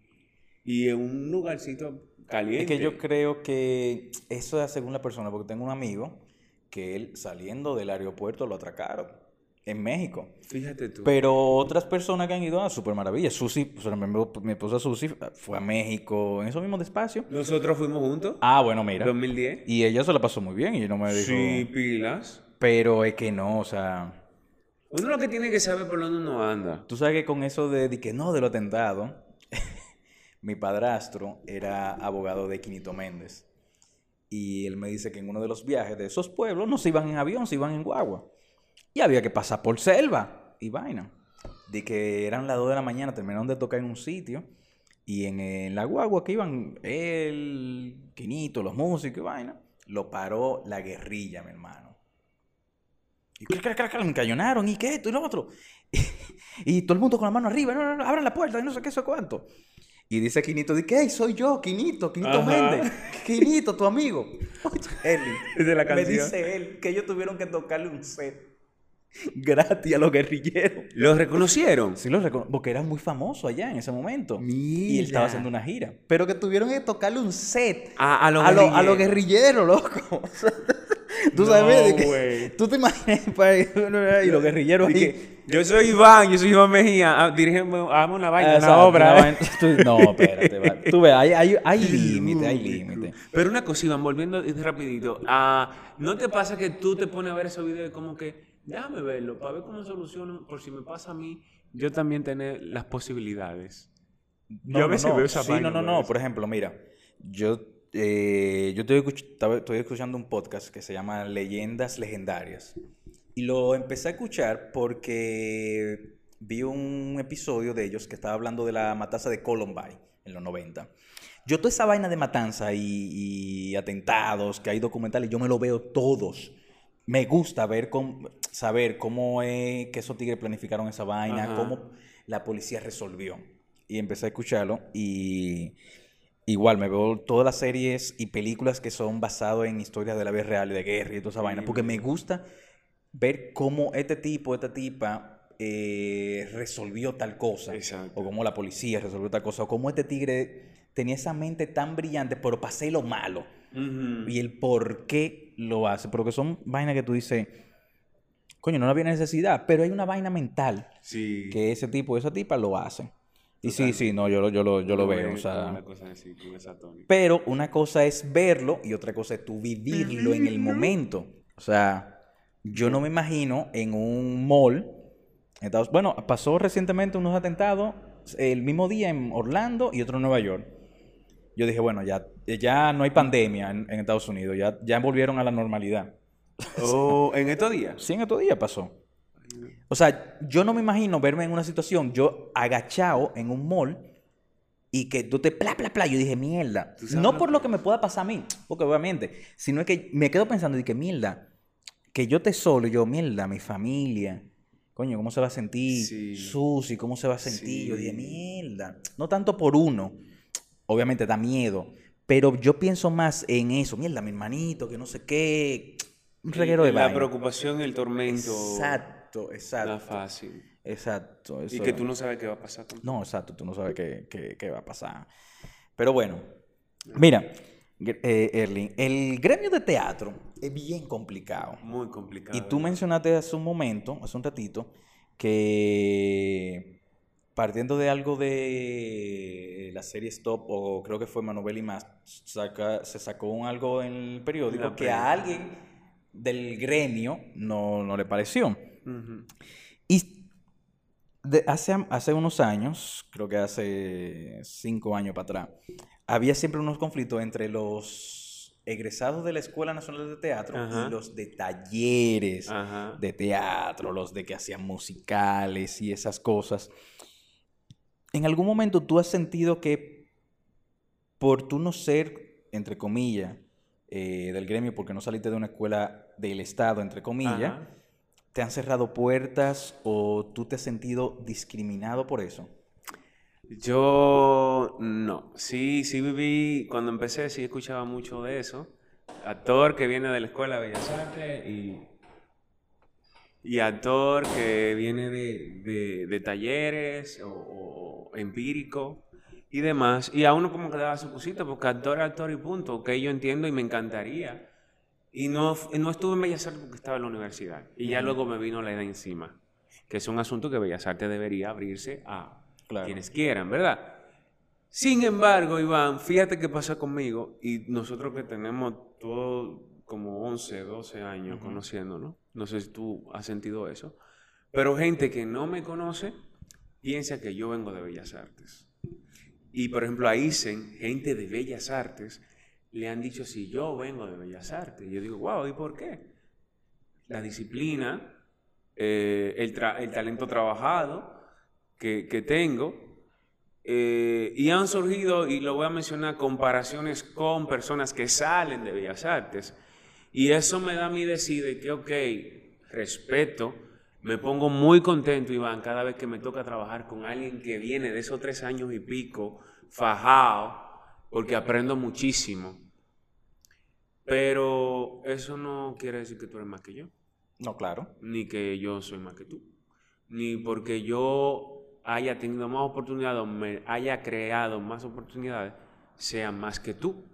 y en un lugarcito caliente. Es que yo creo que eso es según la persona, porque tengo un amigo que él saliendo del aeropuerto lo atracaron en México. Fíjate tú. Pero otras personas que han ido a Super Maravilla, Susi, o sea, mi, mi esposa Susi fue a México en esos mismos espacio. Nosotros fuimos juntos. Ah, bueno, mira. 2010. Y ella se la pasó muy bien y no me dijo... Sí, pilas. Pero es que no, o sea... Uno lo que tiene que saber por dónde uno anda. Tú sabes que con eso de, de que no, de lo atentado, *laughs* mi padrastro era abogado de Quinito Méndez. Y él me dice que en uno de los viajes de esos pueblos no se iban en avión, se iban en guagua. Y había que pasar por selva y vaina. De que eran las 2 de la mañana, terminaron de tocar en un sitio. Y en, en la guagua que iban él, Quinito, los músicos y vaina, lo paró la guerrilla, mi hermano. Y me encañonaron, ¿y qué esto y lo otro? *laughs* Y, todo el mundo con la mano arriba, no, no, no, abran la puerta, y no sé qué, eso cuánto. Y dice Quinito, ¿de qué? Soy yo, Quinito, Quinito Ajá. Méndez. Quinito, tu amigo. *laughs* Él, de la me canción. dice él que ellos tuvieron que tocarle un set gratis a los guerrilleros. ¿Lo reconocieron? Sí, lo recono- porque era muy famoso allá en ese momento. Y él estaba haciendo una gira. Pero que tuvieron que tocarle un set A, a los a, lo- a los guerrilleros. guerrilleros, loco. *laughs* Tú No, sabes de que-. Tú te imaginas *laughs* y los guerrilleros Y ahí. que, yo soy Iván, yo soy Iván Mejía. Ah, dirígeme, hagamos una vaina, Exacto, una obra. una ¿eh? vaina- tú- no, espérate. Tú ves, hay, hay, hay límite, hay límite. Pero una cosa, Iván, volviendo rapidito. ah, ¿No te pasa que tú te pones a ver esos videos como que, déjame verlo, para ver cómo soluciono, por si me pasa a mí, yo también tener las posibilidades? Yo a veces veo esa Sí, vaina, no, no, no. eso. Por ejemplo, mira, yo, eh, yo estoy, estoy escuchando un podcast que se llama Leyendas Legendarias. Y lo empecé a escuchar porque vi un episodio de ellos que estaba hablando de la matanza de Columbine en los 90. Yo toda esa vaina de matanza y, y atentados, que hay documentales, yo me lo veo todos. Me gusta ver cómo, saber cómo es que esos tigres planificaron esa vaina, Ajá. cómo la policía resolvió. Y empecé a escucharlo y igual me veo todas las series y películas que son basadas en historias de la vida real y de guerra y toda esa vaina, porque me gusta ver cómo este tipo, esta tipa eh, resolvió tal cosa, Exacto. o cómo la policía resolvió tal cosa, o cómo este tigre tenía esa mente tan brillante, pero pasé lo malo y el por qué lo hace, porque son vainas que tú dices, coño, no había necesidad, pero hay una vaina mental Sí. que ese tipo, esa tipa lo hace. Y sí, sí, no, yo lo, yo lo, yo lo veo, ve o sea... una cosa así, con esa tónica. Pero una cosa es verlo y otra cosa es tú vivirlo en el momento. O sea, yo no me imagino en un mall. en Estados- Bueno, pasó recientemente unos atentados el mismo día en Orlando y otro en Nueva York. Yo dije, bueno, ya, ya no hay pandemia en, en Estados Unidos, ya, ya volvieron a la normalidad. Oh, en estos días. Sí, en estos días pasó. O sea, yo no me imagino verme en una situación, yo agachado en un mall y que tú te pla, pla, pla. Yo dije, mierda. No por que- lo que me pueda pasar a mí, porque obviamente, sino es que me quedo pensando, dije, mierda, que yo te solo, y yo, mierda, mi familia. Coño, ¿cómo se va a sentir? Sí. Susi, ¿cómo se va a sentir? Yo dije, mierda. No tanto por uno, obviamente da miedo, pero yo pienso más en eso, mierda, mi hermanito, que no sé qué. Un reguero de La vaina. preocupación, el tormento. Exacto, Es exacto. fácil. Exacto. Y eso- que tú no sabes qué va a pasar No, exacto, tú no sabes qué, qué- qué va a pasar. Pero bueno, mira, eh, Erling, el gremio de teatro es bien complicado. Muy complicado. Y tú mencionaste hace un momento, hace un ratito, que partiendo de algo de la serie Stop, o creo que fue Manovel y más, saca- se sacó un algo en el periódico La que a alguien del gremio no, no le pareció. Y de- hace, hace unos años, creo que hace cinco años para atrás, había siempre unos conflictos entre los egresados de la Escuela Nacional de Teatro Ajá. y los de talleres Ajá. de teatro, los de que hacían musicales y esas cosas. ¿En algún momento tú has sentido que por tú no ser, entre comillas, eh, del gremio, porque no saliste de una escuela del Estado, entre comillas, Ajá. ¿Te han cerrado puertas o tú te has sentido discriminado por eso? Yo no. Sí, sí viví, cuando empecé sí escuchaba mucho de eso. Actor que viene de la escuela de Bellas Artes y y actor que viene de, de, talleres o, empírico y demás. Y a uno como que daba su cosita, porque actor, actor y punto, que yo entiendo y me encantaría. Y no, no estuve en Bellas Artes porque estaba en la universidad. Y ya luego me vino la idea encima, que es un asunto que Bellas Artes debería abrirse a quienes quieran, ¿verdad? Sin embargo, Iván, fíjate qué pasa conmigo y nosotros que tenemos todo como 11, 12 años conociéndonos, no sé si tú has sentido eso, pero gente que no me conoce piensa que yo vengo de Bellas Artes. Y por ejemplo, a Isen, gente de Bellas Artes, le han dicho si yo vengo de Bellas Artes. Y yo digo, wow, ¿y por qué? La disciplina, eh, el, talento trabajado que, tengo. Eh, y han surgido, y lo voy a mencionar, comparaciones con personas que salen de Bellas Artes. Y eso me da a mí decir que, ok, respeto, me pongo muy contento, Iván, cada vez que me toca trabajar con alguien que viene de esos tres años y pico, fajado, porque aprendo muchísimo. Pero eso no quiere decir que tú eres más que yo. No, claro. Ni que yo soy más que tú. Ni porque yo haya tenido más oportunidades me haya creado más oportunidades, sea más que tú.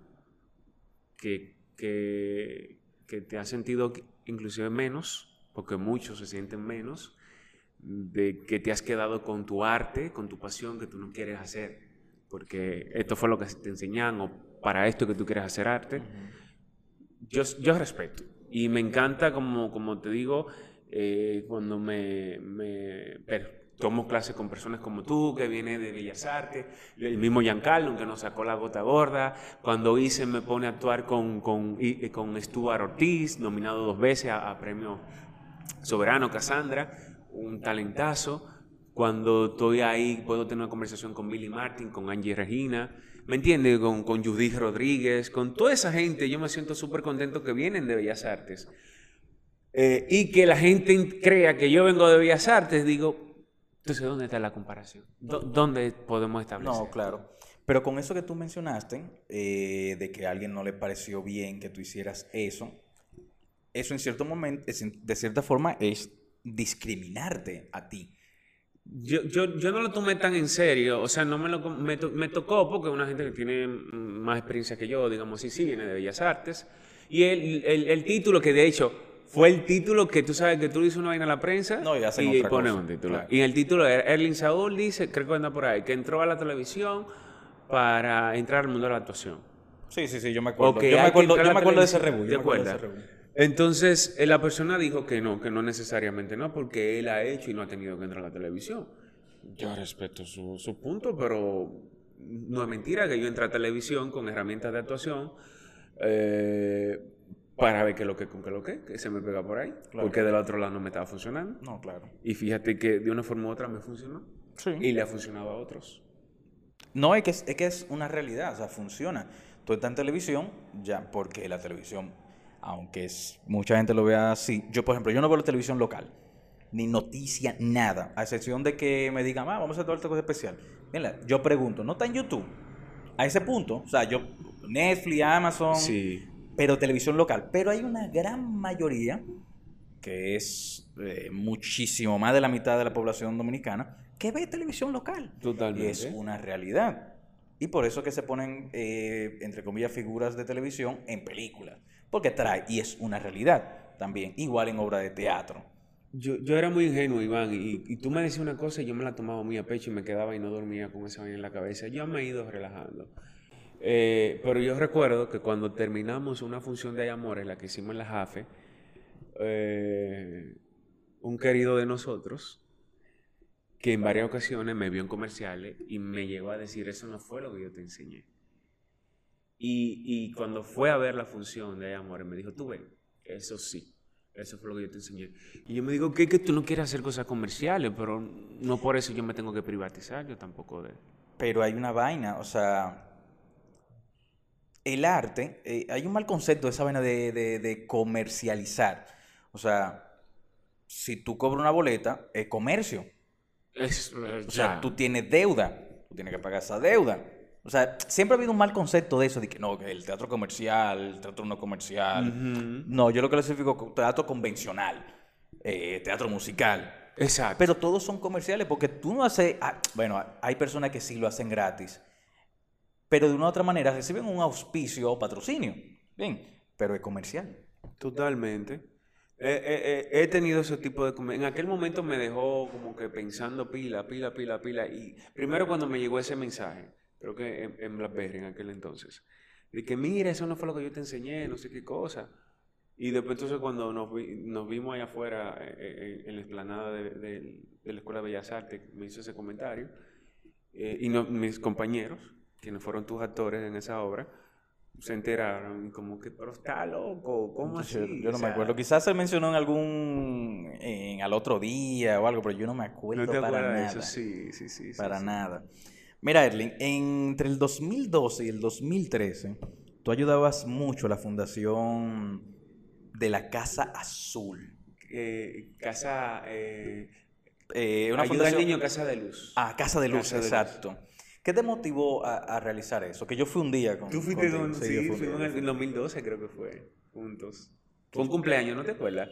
Que, que, que te has sentido inclusive menos, porque muchos se sienten menos, de que te has quedado con tu arte, con tu pasión que tú no quieres hacer, porque esto fue lo que te enseñan o para esto que tú quieres hacer arte. yo, yo respeto y me encanta, como, como te digo, eh, cuando me, me tomo clases con personas como tú, que viene de Bellas Artes, el mismo Giancarlo, que nos sacó la gota gorda, cuando hice me pone a actuar con, con, con Stuart Ortiz, nominado dos veces a, Premio Soberano Cassandra, un talentazo. Cuando estoy ahí puedo tener una conversación con Billy Martin, con Angie Regina, ¿me entiendes? Con, con Judith Rodríguez, con toda esa gente, yo me siento súper contento que vienen de Bellas Artes. Eh, y que la gente crea que yo vengo de Bellas Artes, digo, entonces, ¿dónde está la comparación? ¿Dónde podemos establecer? No, claro. Pero con eso que tú mencionaste, eh, de que a alguien no le pareció bien que tú hicieras eso, eso en cierto momento, de cierta forma, es discriminarte a ti. Yo, yo, yo, no lo tomé tan en serio, o sea, no me, lo, me, me tocó porque una gente que tiene más experiencia que yo, digamos, sí, sí, viene de Bellas Artes, y el, el, el título que de hecho fue el título que tú sabes que tú dices una vaina a la prensa no, y, hacen y pones un título. Y el título era Erling Saúl dice, creo que anda por ahí, que entró a la televisión para entrar al mundo de la actuación. Sí, sí, sí, yo me acuerdo. yo me acuerdo, yo me acuerdo de ese review. ¿Te acuerdas? Entonces, eh, la persona dijo que no, que no necesariamente no, porque él ha hecho y no ha tenido que entrar a la televisión. Yo respeto su, su punto, pero no es mentira que yo entré a televisión con herramientas de actuación. Eh, para ver qué lo que con qué lo que, que se me pega por ahí, porque del otro lado no me estaba funcionando. No, claro. Y fíjate que de una forma u otra me funcionó. Sí. Y le ha funcionado a otros. No, es que es, que es una realidad, o sea, funciona. Tú estás en televisión, ya, porque la televisión, aunque es, mucha gente lo vea así, yo por ejemplo, yo no veo la televisión local, ni noticia, nada, a excepción de que me digan, ah, vamos a hacer todo cosa especial. Mira, yo pregunto, ¿no está en YouTube? A ese punto, o sea, yo, Netflix, Amazon, sí pero televisión local. Pero hay una gran mayoría, que es eh, muchísimo más de la mitad de la población dominicana, que ve televisión local. Totalmente. Y es una realidad. Y por eso que se ponen, eh, entre comillas, figuras de televisión en películas. Porque trae, y es una realidad también, igual en obra de teatro. Yo, yo era muy ingenuo, Iván, y, tú me decías una cosa y yo me la tomaba muy a pecho y me quedaba y no dormía con esa vaina en la cabeza. Yo me he ido relajando. Eh, pero yo recuerdo que cuando terminamos una función de Hay Amores, la que hicimos en la JAFE, eh, un querido de nosotros, que en varias ocasiones me vio en comerciales y me llegó a decir, eso no fue lo que yo te enseñé. Y, y cuando fue a ver la función de Amores, me dijo, tú ven, eso sí, eso fue lo que yo te enseñé. Y yo me digo, ¿qué? Que tú no quieres hacer cosas comerciales, pero no por eso yo me tengo que privatizar, yo tampoco de... Pero hay una vaina, o sea, el arte, eh, hay un mal concepto de esa vaina de, comercializar. O sea, si tú cobras una boleta, es comercio. Es, o sea, tú tienes deuda, tú tienes que pagar esa deuda. O sea, siempre ha habido un mal concepto de eso, de que no, que el teatro comercial, el teatro no comercial. No, yo lo le significo teatro convencional. eh, teatro musical. Exacto. Pero todos son comerciales porque tú no haces... ah, bueno, hay personas que sí lo hacen gratis, pero de una u otra manera reciben un auspicio o patrocinio. Bien, pero es comercial. Totalmente. Eh, eh, eh, he tenido ese tipo de... En aquel momento me dejó como que pensando pila, pila, pila, pila. Y primero cuando me llegó ese mensaje, creo que en, en BlackBerry en aquel entonces, de que mira, eso no fue lo que yo te enseñé, no sé qué cosa. Y después entonces cuando nos, vi- nos vimos allá afuera eh, eh, en la explanada de, de- de la Escuela de Bellas Artes, me hizo ese comentario. eh, y no- mis compañeros, quienes fueron tus actores en esa obra, se enteraron y como que, pero está loco, ¿cómo así? Yo, yo no O me sea, acuerdo. Quizás se mencionó en algún... en- al otro día o algo, pero yo no me acuerdo ¿No te para nada. eso? Sí, sí, sí. sí, Para sí. nada. Mira, Erling, entre el 2012 y el 2013, tú ayudabas mucho a la fundación de la Casa Azul. Eh, casa... Eh, Eh, una ayuda fundación... al niño Casa de Luz. Ah, Casa de Luz, Casa de Luz. exacto. ¿Qué te motivó a, a realizar eso? Que yo fui un día con Tú fuiste con... Sí, Sí, fui un fuimos día, en el fui. 2012 creo que fue, juntos. Fue un cumpleaños, ¿no te acuerdas?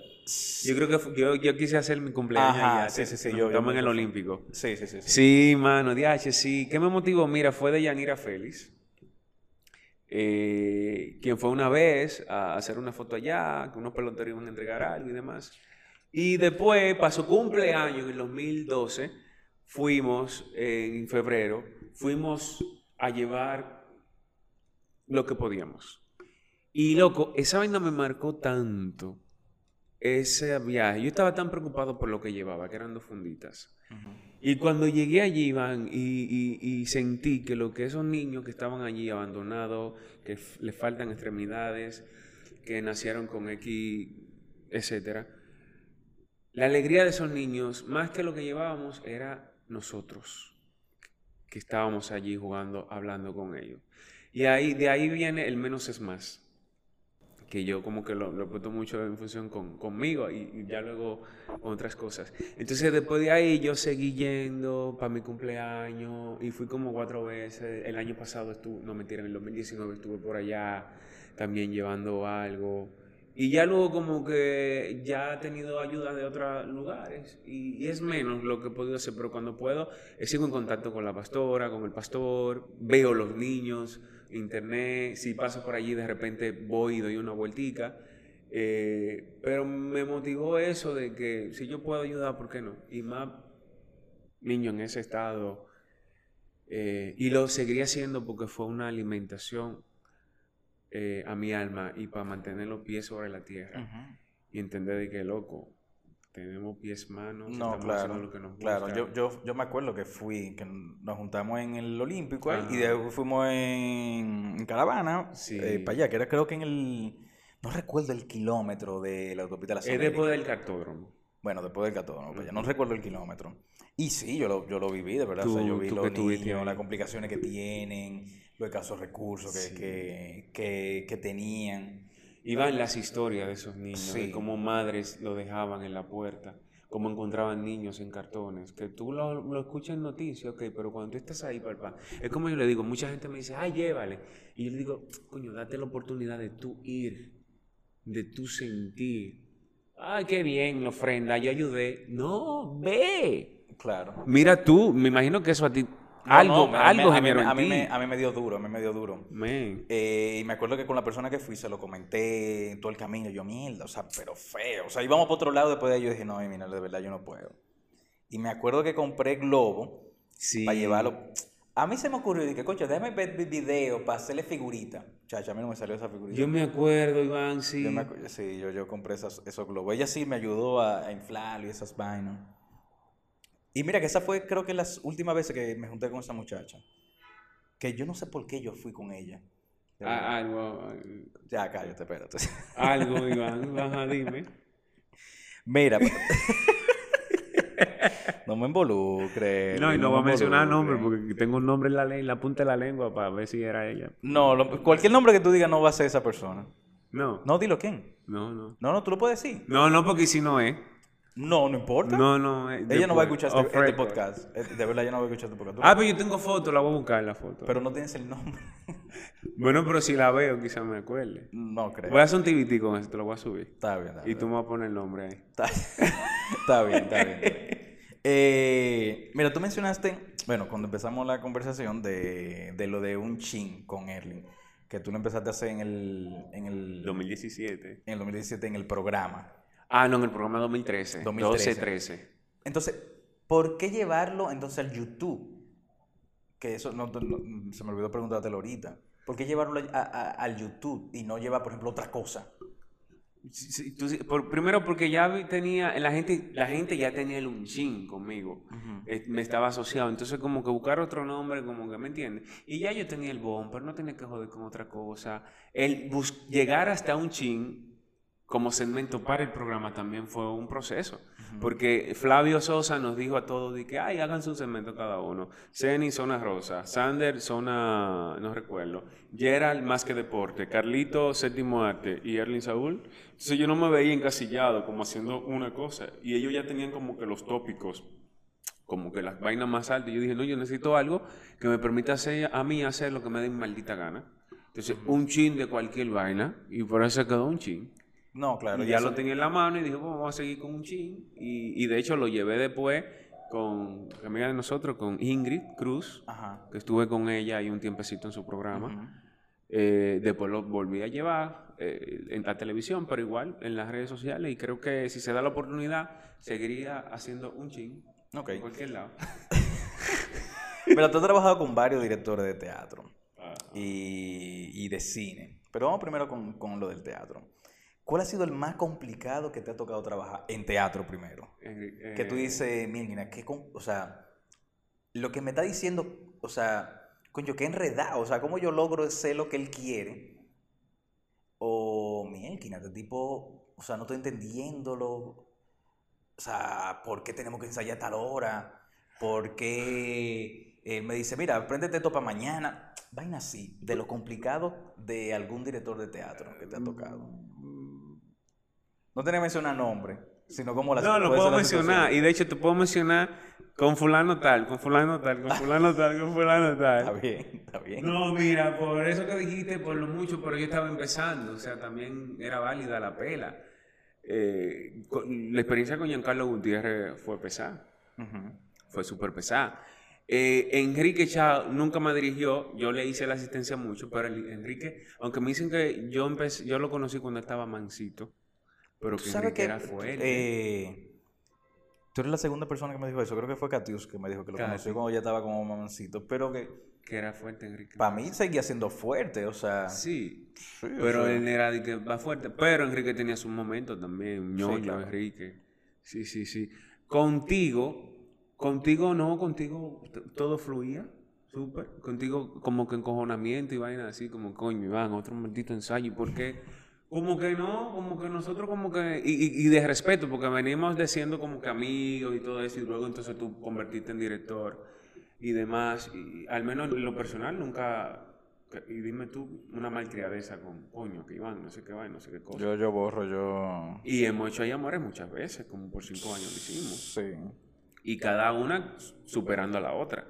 Yo creo que yo, yo quise hacer mi cumpleaños Ajá, allá. sí, sí, sí, yo- me en el. Olímpico. Sí, sí, sí. sí. Sí, mano, DH, sí. ¿Qué me motivó? Mira, fue de Yanira Félix, eh, quien fue una vez a hacer una foto allá, que unos peloteros iban a entregar algo y demás. Y después, para su cumpleaños en el 2012, fuimos, eh, en febrero, fuimos a llevar lo que podíamos. Y loco, esa vaina me marcó tanto, ese viaje. Yo estaba tan preocupado por lo que llevaba, que eran dos funditas. Ujú. Y cuando llegué allí, Iván, y, y- y sentí que lo que esos niños que estaban allí abandonados, que les faltan extremidades, que nacieron con X, etcétera, la alegría de esos niños, más que lo que llevábamos, era nosotros, que estábamos allí jugando, hablando con ellos. Y ahí, de ahí viene el menos es más, que yo como que lo, lo he puesto mucho en función con, conmigo y, y ya luego otras cosas. Entonces después de ahí yo seguí yendo para mi cumpleaños y fui como cuatro veces. El año pasado estuve, no mentira, en el 2019 estuve por allá también llevando algo. Y ya luego como que ya he tenido ayuda de otros lugares y, y es menos lo que he podido hacer, pero cuando puedo eh, sigo en contacto con la pastora, con el pastor, veo los niños, internet, si paso por allí de repente voy y doy una vueltica. Eh, pero me motivó eso de que si yo puedo ayudar, ¿por qué no? Y más niños en ese estado. eh, y lo seguiría haciendo porque fue una alimentación eh, a mi alma y para mantener los pies sobre la tierra y entender de que loco, tenemos pies, manos, No, estamos claro. haciendo lo que nos Claro, gusta. yo, yo, yo me acuerdo que fui, que nos juntamos en el Olímpico ahí, y Ajá. después fuimos en, en caravana Sí. para allá, que era creo que en el, no recuerdo el kilómetro de la autopista de las es después del cartódromo. Bueno, después del 14, no, para allá, no recuerdo el kilómetro. Y sí, yo lo, yo lo viví, de verdad. o sea, Tú- yo vi tú los niños, ahí. las complicaciones que tienen, los escasos recursos que, Sí. que, que, que tenían. Iban las historias de esos niños, Sí. de cómo madres lo dejaban en la puerta, cómo encontraban niños en cartones, que tú lo, lo escuchas en noticias, ok, pero cuando tú estás ahí, papá, es como yo le digo, mucha gente me dice, ay, llévale, y yo le digo, coño, date la oportunidad de tú ir, de tú sentir, ay, qué bien, la ofrenda, yo ayudé, no, ve, Claro. mira tú, me imagino que eso a ti, No, algo, no, a algo a mí, generó en a me, a mí me dio duro, a mí me dio duro. Eh, y me acuerdo que con la persona que fui se lo comenté en todo el camino. Yo, mierda, o sea, pero feo. O sea, íbamos por otro lado después de ahí. Yo dije, no, mira, de verdad yo no puedo. Y me acuerdo que compré globo Sí. para llevarlo. A mí se me ocurrió, dije, coño, déjame ver mi video para hacerle figurita. Chacha, a mí no me salió esa figurita. Yo me acuerdo, Iván, sí. Yo me acu- sí, yo, yo compré esas, esos globos. Ella sí me ayudó a, a inflarlo y esas vainas. Y mira que esa fue, creo que las últimas veces que me junté con esa muchacha. Que yo no sé por qué yo fui con ella. Ah, algo, Ya, cállate, espérate. *laughs* algo, Iván, ajá, dime. Mira. *laughs* no me involucre. No, y no me voy a mencionar nombre porque tengo un nombre en la, le- en la punta de la lengua para ver si era ella. No, lo- cualquier nombre que tú digas no va a ser esa persona. No, No, dilo quién. no, no. No, no, tú lo puedes decir. No, no, porque si no es. No, no importa. No, no. eh, ella no va a escuchar este, este podcast. Eh, De verdad, ella no va a escuchar este podcast. Ah, pero yo tengo foto, la voy a buscar la foto. Pero no tienes el nombre. *laughs* bueno, pero si la veo, quizás me acuerde. No creo. Voy a hacer un TBT con eso, te lo voy a subir. Está bien, está Y bien. tú me vas a poner el nombre ahí. Está, *laughs* está bien, está bien. está bien. Eh, mira, tú mencionaste, bueno, cuando empezamos la conversación de, de lo de un chin con Erling, que tú lo empezaste a hacer en el, en el, 2017. en el 2017 en el programa. Ah, no, en el programa 2013. 2013. 12, 13. Entonces, ¿por qué llevarlo entonces al YouTube? Que eso no, no- se me olvidó preguntártelo ahorita. ¿Por qué llevarlo a- a- al YouTube y no llevar, por ejemplo, otra cosa? Sí, sí, tú sí- por- primero porque ya tenía, la gente, la gente ya tenía el unchin conmigo. Eh, me estaba asociado. Entonces, como que buscar otro nombre, como que, ¿me entiendes? Y ya yo tenía el bumper, no tenía que joder con otra cosa. El bus- llegar hasta un chin como segmento para el programa también fue un proceso. Porque Flavio Sosa nos dijo a todos de que, ay, háganse un segmento cada uno. Ceni, zona rosa. Sander, zona, no recuerdo. Gerald, más que deporte. Carlito, séptimo arte. Y Erling Saúl. Entonces yo no me veía encasillado como haciendo una cosa. Y ellos ya tenían como que los tópicos como que las vainas más altas. Yo dije, no, yo necesito algo que me permita hacer, a mí hacer lo que me dé mi maldita gana. Entonces, un chin de cualquier vaina, y por eso quedó un chin. No, claro. y ya lo tenía en la mano y dije, bueno, vamos a seguir con un chin. Y, y de hecho lo llevé después con amiga de nosotros, con Ingrid Cruz, Ajá. que estuve con ella ahí un tiempecito en su programa. Eh, después lo volví a llevar eh, en la televisión, pero igual en las redes sociales. Y creo que si se da la oportunidad, seguiría haciendo un chin Ok. en cualquier lado. *laughs* Pero tú has trabajado con varios directores de teatro Ah. y, y de cine. Pero vamos primero con, con lo del teatro. ¿Cuál ha sido el más complicado que te ha tocado trabajar en teatro primero? Eh, Que tú dices, mira, qué o sea, lo que me está diciendo, o sea, coño, qué enredado, o sea, cómo yo logro ser lo que él quiere. O, mierda, este tipo, o sea, no estoy entendiéndolo. O sea, ¿por qué tenemos que ensayar a tal hora? ¿Por qué él me dice, mira, préndete esto para mañana? Vaina así, de lo complicado de algún director de teatro que te ha tocado. No tenía que mencionar nombre, sino como la No, lo puedo mencionar. Y de hecho te puedo mencionar con fulano tal, con fulano tal, con fulano tal, con fulano Está tal. bien, está bien. No, mira, por eso que dijiste, por lo mucho, pero yo estaba empezando. O sea, también era válida la pela. Eh, con- la experiencia con Giancarlo Gutiérrez fue pesada. Fue súper pesada. Eh, Enrique Chao nunca me dirigió, yo le hice la asistencia mucho, pero el- Enrique, aunque me dicen que yo empecé, yo lo conocí cuando estaba mansito, pero Tú que sabes que era fuerte. eh, tú eres la segunda persona que me dijo eso. Creo que fue Catius que me dijo que lo Cati. conoció cuando ya estaba como mamancito. Pero que que era fuerte Enrique. para mí seguía siendo fuerte. O sea, Sí, sí, o pero sea, él era de que va fuerte, pero Enrique tenía sus momentos también, ñoño claro. Enrique. Sí, sí, sí. Contigo, contigo no, contigo todo fluía. Súper. Contigo como que encojonamiento y vaina así, como coño, Iván, otro maldito ensayo. ¿Y por qué? Como que no, como que nosotros como que... Y, y- y de respeto, porque venimos de siendo como que amigos y todo eso, y luego entonces tú convertiste en director y demás. Y al menos en lo personal nunca... Y dime tú, una malcriadeza con coño, que Iván, no sé qué va, no sé qué cosa. yo, yo borro, yo. Y hemos hecho ahí amores muchas veces, como por cinco años lo hicimos. Sí. Y cada una superando a la otra.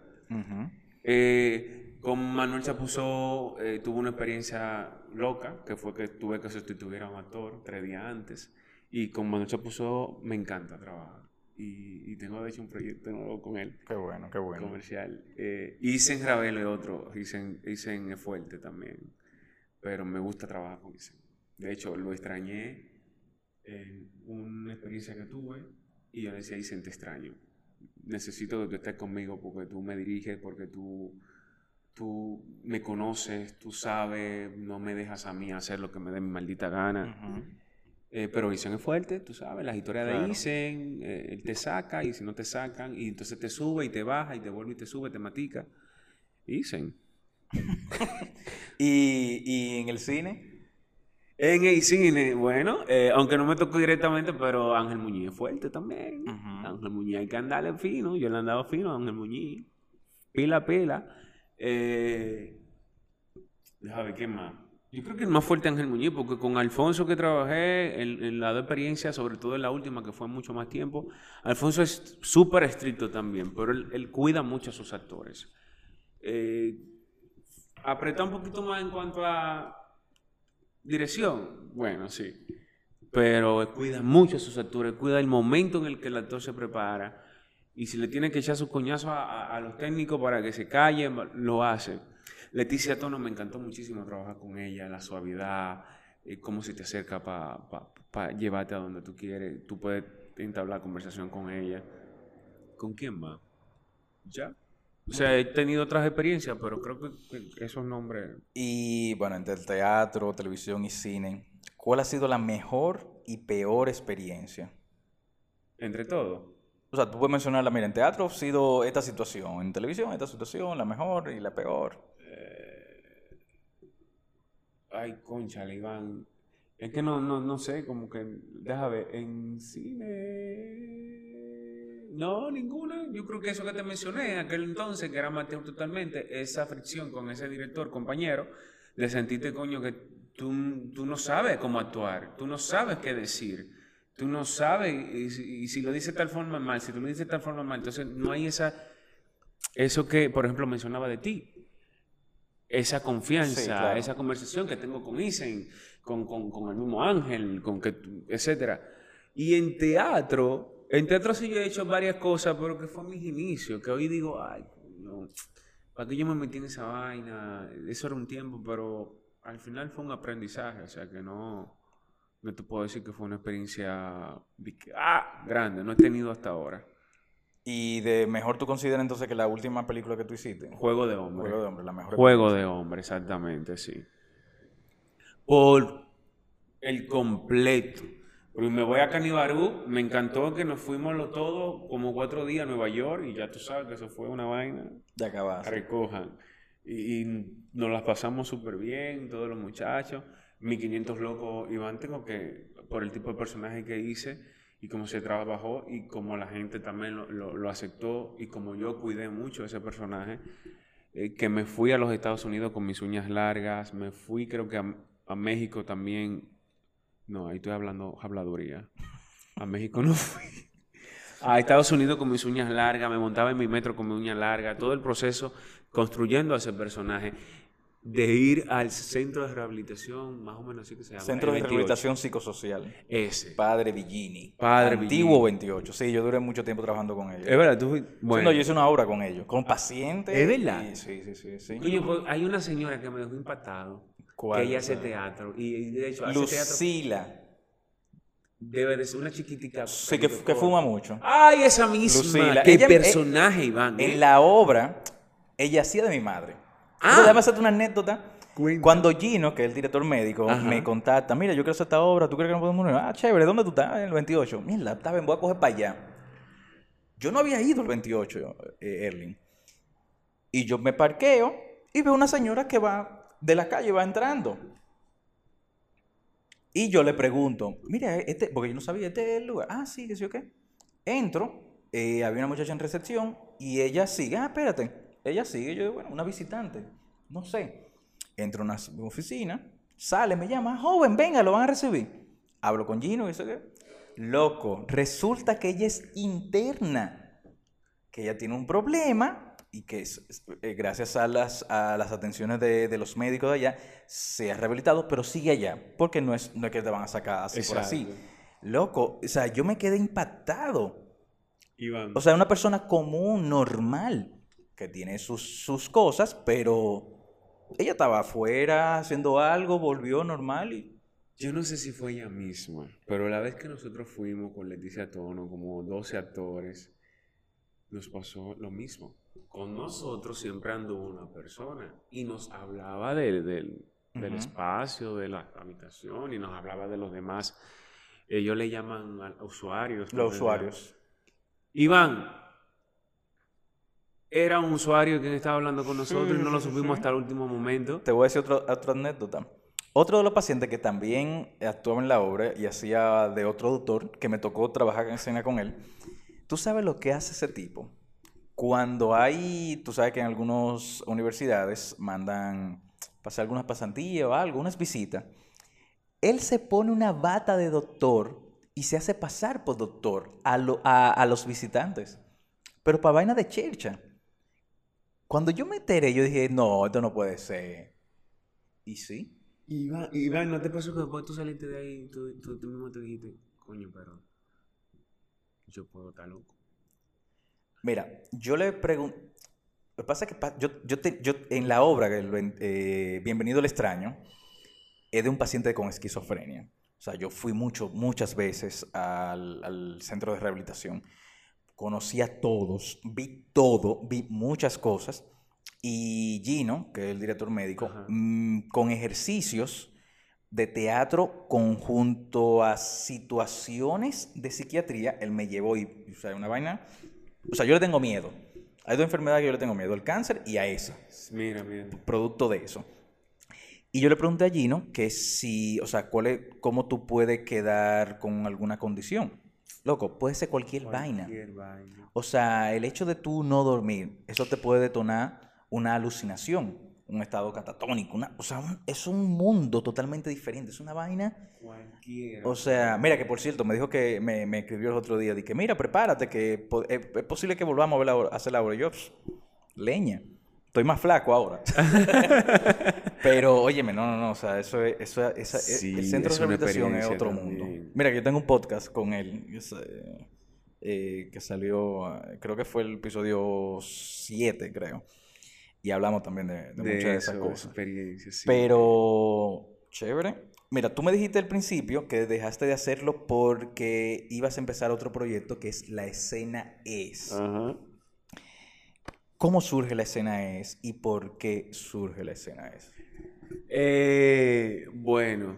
Eh, con Manuel Chapuzó eh, tuve una experiencia loca, que fue que tuve que sustituir a un actor tres días antes. Y con Manuel Chapuzó me encanta trabajar. Y, y tengo de hecho un proyecto nuevo con él, Qué bueno, qué bueno. comercial. Eh, Isen Ravelo y otro, Isen, Isen es fuerte también. Pero me gusta trabajar con Isen. De hecho, lo extrañé en una experiencia que tuve y yo le decía, Isen, te extraño. Necesito que tú estés conmigo porque tú me diriges, porque tú, tú me conoces, tú sabes, no me dejas a mí hacer lo que me dé mi maldita gana. Eh, pero Isen es fuerte, tú sabes, las historias Claro. de Isen, eh, él te saca y si no te sacan, y entonces te sube y te baja y te vuelve y te sube, te matica. Isen. *laughs* ¿Y, y en el cine? En el cine, bueno, eh, aunque no me tocó directamente, pero Ángel Muñiz es fuerte también. Ángel Muñiz hay que andarle fino, yo le andaba fino a Ángel Muñiz. Pila, pila. Eh, déjame ver, ¿qué más? Yo creo que el más fuerte Ángel Muñiz, porque con Alfonso que trabajé en, en la dos experiencias, sobre todo en la última, que fue mucho más tiempo, Alfonso es súper estricto también, pero él, cuida mucho a sus actores. Eh, apretó un poquito más en cuanto a dirección, bueno, sí, pero cuida mucho a sus actores, cuida el momento en el que el actor se prepara, y si le tiene que echar su coñazo a, a- a los técnicos para que se callen, lo hace. Leticia Tono me encantó muchísimo trabajar con ella, la suavidad, eh, cómo se te acerca para llevarte a donde tú quieres. Tú puedes entablar conversación con ella. ¿Con quién más? ¿Ya? O sea, he tenido otras experiencias, pero creo que, que esos nombres... Y bueno, entre el teatro, televisión y cine, ¿cuál ha sido la mejor y peor experiencia? Entre todos. O sea, tú puedes mencionarla, mira, en teatro ha sido esta situación, en televisión esta situación, la mejor y la peor. Ay, concha, Iván. Es que no, no, no sé, como que, déjame ver, en cine... No, ninguna. Yo creo que eso que te mencioné en aquel entonces, que era amateur totalmente, esa fricción con ese director, compañero, de sentirte, coño, que tú, tú no sabes cómo actuar, tú no sabes qué decir, tú no sabes, y, si- y si lo dices de tal forma mal, si tú lo dices de tal forma mal, entonces no hay esa... Eso que, por ejemplo, mencionaba de ti, esa confianza, Sí, claro. esa conversación que tengo con Isen, con, con- con el mismo Ángel, con que, etcétera. Y en teatro, en teatro sí yo he hecho varias cosas, pero que fue mis inicios, que hoy digo, ay, no, ¿para qué yo me metí en esa vaina? Eso era un tiempo, pero al final fue un aprendizaje, o sea que no, no te puedo decir que fue una experiencia ah, grande, no he tenido hasta ahora. Y de mejor tú consideras entonces que la última película que tú hiciste, Juego de hombre. Juego de Hombre, la mejor. Juego de hombre, exactamente, sí. Por el completo. Porque me voy a Canibarú, me encantó que nos fuimos los todos como cuatro días a Nueva York y ya tú sabes que eso fue una vaina. De acabaste. Recojan. Y, y nos las pasamos súper bien, todos los muchachos. 1500 locos, Iván, tengo que, por el tipo de personaje que hice y cómo se trabajó y cómo la gente también lo, lo- lo aceptó y como yo cuidé mucho ese personaje, eh, que me fui a los Estados Unidos con mis uñas largas, me fui creo que a, a México también, no, ahí estoy hablando habladuría, a México no fui. A Estados Unidos con mis uñas largas, me montaba en mi metro con mi uña larga, todo el proceso construyendo a ese personaje, de ir al centro de rehabilitación, más o menos así que se llama. Centro de 28. Rehabilitación Psicosocial. Ese. Padre Villini. Padre Antiguo Villini. 28. Sí, yo duré mucho tiempo trabajando con ellos. Es verdad, tú Bueno. no, yo hice una obra con ellos, con pacientes. ¿Es verdad? y- sí, sí, sí. sí. Coño, pues, hay una señora que me dejó impactado. ¿Cuál? Que ella hace teatro. Y, y de hecho, hace teatro. Lucila. Debe de ser una chiquitica. Sí, que, que fuma mucho. ¡Ay, esa misma! Lucila. ¡Qué Ella- personaje, Iván! ¿eh? En la obra, ella hacía de mi madre. Ah. Pero déjame hacerte una anécdota. Cuenta. Cuando Gino, que es el director médico, Ajá. me contacta, mira, yo quiero hacer esta obra, ¿tú crees que no podemos unir? Ah, chévere, ¿dónde tú estás? En el 28. Mira, está bien, voy a coger para allá. Yo no había ido al 28, eh, Erling. Y yo me parqueo y veo una señora que va de la calle, va entrando. Y yo le pregunto, mira, este, porque yo no sabía, este es el lugar. Ah, sí, que sí o qué. Entro, eh, había una muchacha en recepción y ella sigue, ah, espérate, ella sigue, yo digo, bueno, una visitante, no sé. Entro a una oficina, sale, me llama, joven, venga, lo van a recibir. Hablo con Gino y eso qué. Loco, resulta que ella es interna, que ella tiene un problema y que es- eh, gracias a las, a las atenciones de, de los médicos de allá se ha rehabilitado, pero sigue allá, porque no es, no es que te van a sacar así por así. Loco, o sea, yo me quedé impactado. Iván. O sea, una persona común, normal, que tiene sus, sus cosas, pero ella estaba afuera haciendo algo, volvió normal y... Yo no sé si fue ella misma, pero la vez que nosotros fuimos con Leticia Tono, como 12 actores, nos pasó lo mismo. Con nosotros siempre anduvo una persona y nos hablaba de- del, del espacio, de la habitación y nos hablaba de los demás. Ellos le llaman a usuarios. Los usuarios. Iván, era un usuario quien estaba hablando con nosotros y no lo sí, supimos sí. hasta el último momento. Te voy a decir otro- otra anécdota. Otro de los pacientes que también actuaba en la obra y hacía de otro doctor, que me tocó trabajar en escena con él, ¿tú sabes lo que hace ese tipo? Cuando hay, tú sabes que en algunas universidades mandan pasar algunas pasantías o algo, unas visitas, él se pone una bata de doctor y se hace pasar por doctor a, a, los visitantes. Pero para vaina de chercha. Cuando yo me enteré, yo dije, no, esto no puede ser. ¿Y sí? Iván, Iván ¿no te pasó que después tú saliste de ahí y tú, tú, mismo te dijiste, coño, pero yo puedo estar loco? Mira, yo le pregunto... Lo que pasa es que yo, yo, yo en la obra, eh, Bienvenido al extraño, es de un paciente con esquizofrenia. O sea, yo fui mucho, muchas veces al, centro de rehabilitación, conocí a todos, vi todo, vi muchas cosas. Y Gino, que es el director médico, mm, con ejercicios de teatro conjunto a situaciones de psiquiatría, él me llevó y, o sea, una vaina. O sea, yo le tengo miedo. Hay dos enfermedades que yo le tengo miedo, el cáncer y a esa. Mira, mira. Producto de eso. Y yo le pregunté a Gino que si, o sea, cuál es, cómo tú puedes quedar con alguna condición. Loco, puede ser cualquier, vaina. O sea, el hecho de tú no dormir, eso te puede detonar una alucinación, un estado catatónico. Una, o sea, es un mundo totalmente diferente. Es una vaina. Cualquiera. O sea, mira que por cierto, me dijo que me, me escribió el otro día. Dije, mira, prepárate, que es, posible que volvamos a, ver la, hacer la. Yo, leña. Estoy más flaco ahora. *laughs* Pero, óyeme, no, no, no, o sea, eso es, eso, esa, e, el centro de rehabilitación es otro mundo. Mira, yo tengo un podcast con él, eh, que salió, creo que fue el episodio 7, creo. Y hablamos también de, muchas de esas cosas. Pero, chévere. Mira, tú me dijiste al principio que dejaste de hacerlo porque ibas a empezar otro proyecto que es La Escena Es. Ajá. ¿Cómo surge la escena es y por qué surge la escena es? Eh, bueno,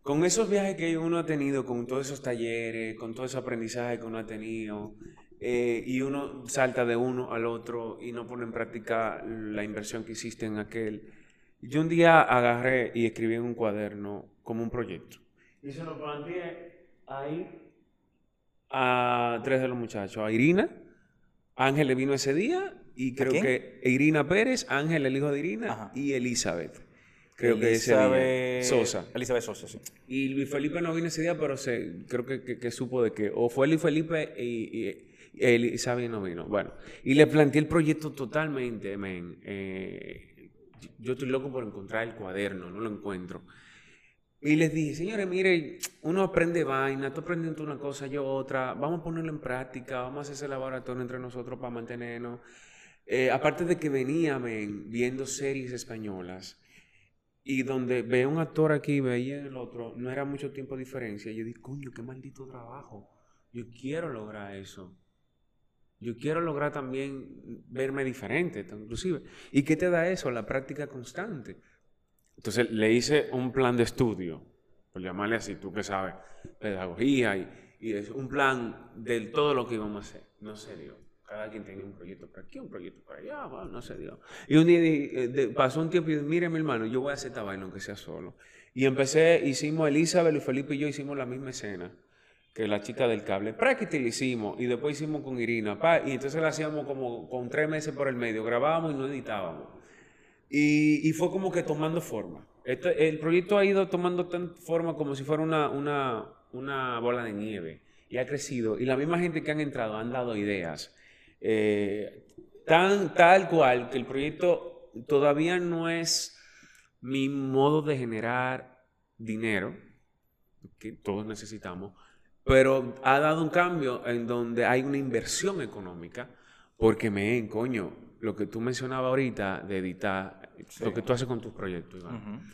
con esos viajes que uno ha tenido, con todos esos talleres, con todo ese aprendizaje que uno ha tenido, eh, y uno salta de uno al otro y no pone en práctica la inversión que hiciste en aquel. Yo un día agarré y escribí en un cuaderno como un proyecto. Y se lo planteé ahí a tres de los muchachos, a Irina, Ángel le vino ese día y creo que Irina Pérez, Ángel, el hijo de Irina, y Elizabeth. Creo que ese día. Sosa. Elizabeth Sosa, sí. Y Luis Felipe no vino ese día, pero se, creo que, que, supo de que o fue Luis Felipe y, y Elizabeth no vino. Bueno, y le planteé el proyecto totalmente, men. Eh, yo estoy loco por encontrar el cuaderno, no lo encuentro. Y les dije, señores, mire, uno aprende vaina, tú aprendiendo una cosa, yo otra, vamos a ponerlo en práctica, vamos a hacer ese laboratorio entre nosotros para mantenernos. Eh, aparte de que venía viendo series españolas y donde veo un actor aquí, veía el otro, no era mucho tiempo de diferencia. Y yo dije, coño, qué maldito trabajo. Yo quiero lograr eso. Yo quiero lograr también verme diferente, inclusive. ¿Y qué te da eso? La práctica constante. Entonces le hice un plan de estudio, por llamarle así, tú que sabes, pedagogía y, es un plan de todo lo que íbamos a hacer. No se dio. Cada quien tenía un proyecto por aquí, un proyecto por allá, bueno, no se dio. Y un día eh, pasó un tiempo y dije, mire mi hermano, yo voy a hacer esta vaina aunque sea solo. Y empecé, hicimos Elizabeth y Felipe y yo hicimos la misma escena que la chica del cable. Prácticamente lo hicimos y después hicimos con Irina. y entonces la hacíamos como con tres meses por el medio. Grabábamos y no editábamos. Y, fue como que tomando forma. el proyecto ha ido tomando tan forma como si fuera una, una, bola de nieve. Y ha crecido. Y la misma gente que han entrado han dado ideas. Eh, tal cual que el proyecto todavía no es mi modo de generar dinero, que todos necesitamos, pero ha dado un cambio en donde hay una inversión económica, porque me, coño, lo que tú mencionabas ahorita de editar, lo que tú haces con tus proyectos, Iván,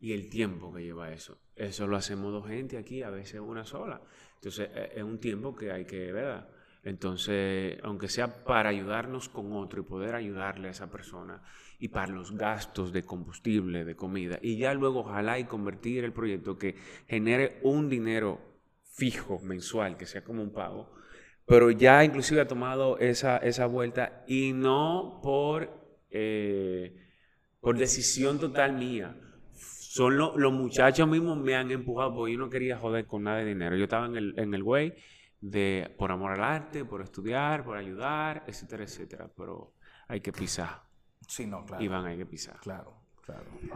y el tiempo que lleva eso. Eso lo hacemos dos gente aquí, a veces una sola. Entonces, e, es un tiempo que hay que, ¿verdad? Entonces, aunque sea para ayudarnos con otro y poder ayudarle a esa persona y para los gastos de combustible, de comida, y ya luego ojalá y convertir el proyecto que genere un dinero fijo mensual, que sea como un pago, pero ya inclusive ha tomado esa, esa vuelta y no por, eh, por decisión total mía. Son los muchachos mismos me han empujado porque yo no quería joder con nada de dinero. Yo estaba en el, en el way de por amor al arte, por estudiar, por ayudar, etcétera, etcétera. Pero hay que pisar. Sí, no, claro. Iván, hay que pisar. Claro.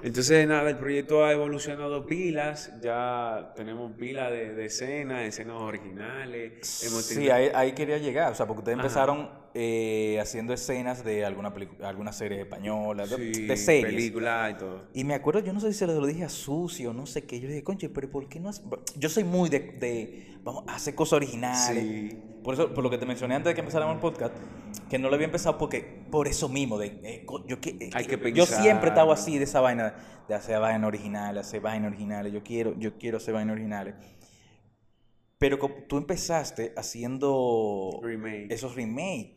Entonces, nada, el proyecto ha evolucionado pilas, ya tenemos pilas de, de escenas, escenas originales. Hemos Sí, ahí quería llegar, o sea, porque ustedes empezaron eh, haciendo escenas de alguna, alguna serie española, de, sí, de series. películas y todo. Y me acuerdo, yo no sé si se lo dije a Susi o no sé qué, yo le dije, conche, pero ¿por qué no hace-?" Yo soy muy de, de, vamos, a hacer cosas originales. Sí. Por eso, por lo que te mencioné antes de que empezáramos el podcast, que no lo había empezado porque, por eso mismo, de, eh, yo, que- Hay que yo pensar. siempre he estado así, de esa vaina, de hacer vainas originales, hacer vainas originales, yo quiero, yo quiero hacer vainas originales. Pero tú empezaste haciendo Remake. esos remakes,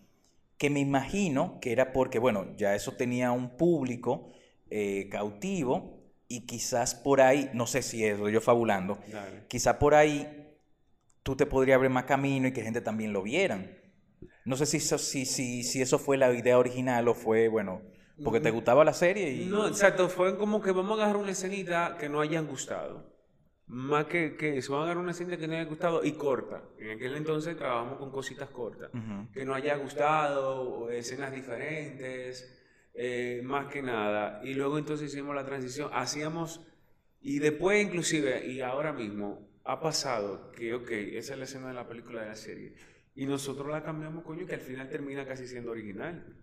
que me imagino que era porque, bueno, ya eso tenía un público eh, cautivo y quizás por ahí, no sé si es, yo fabulando, Dale. quizás por ahí tú te podrías abrir más camino y que gente también lo vieran. No sé si eso, si, si, si eso fue la idea original o fue, bueno, porque te gustaba la serie y... No, exacto, fue como que vamos a agarrar una escenita que no hayan gustado. Más que, que eso, vamos a agarrar una escenita que no haya gustado y corta. En aquel entonces trabajamos con cositas cortas. Ujú. Que no haya gustado, escenas diferentes, eh, más que nada. Y luego entonces hicimos la transición, hacíamos, y después inclusive, y ahora mismo, ha pasado que, ok, esa es la escena de la película de la serie. Y nosotros la cambiamos, coño, que al final termina casi siendo original,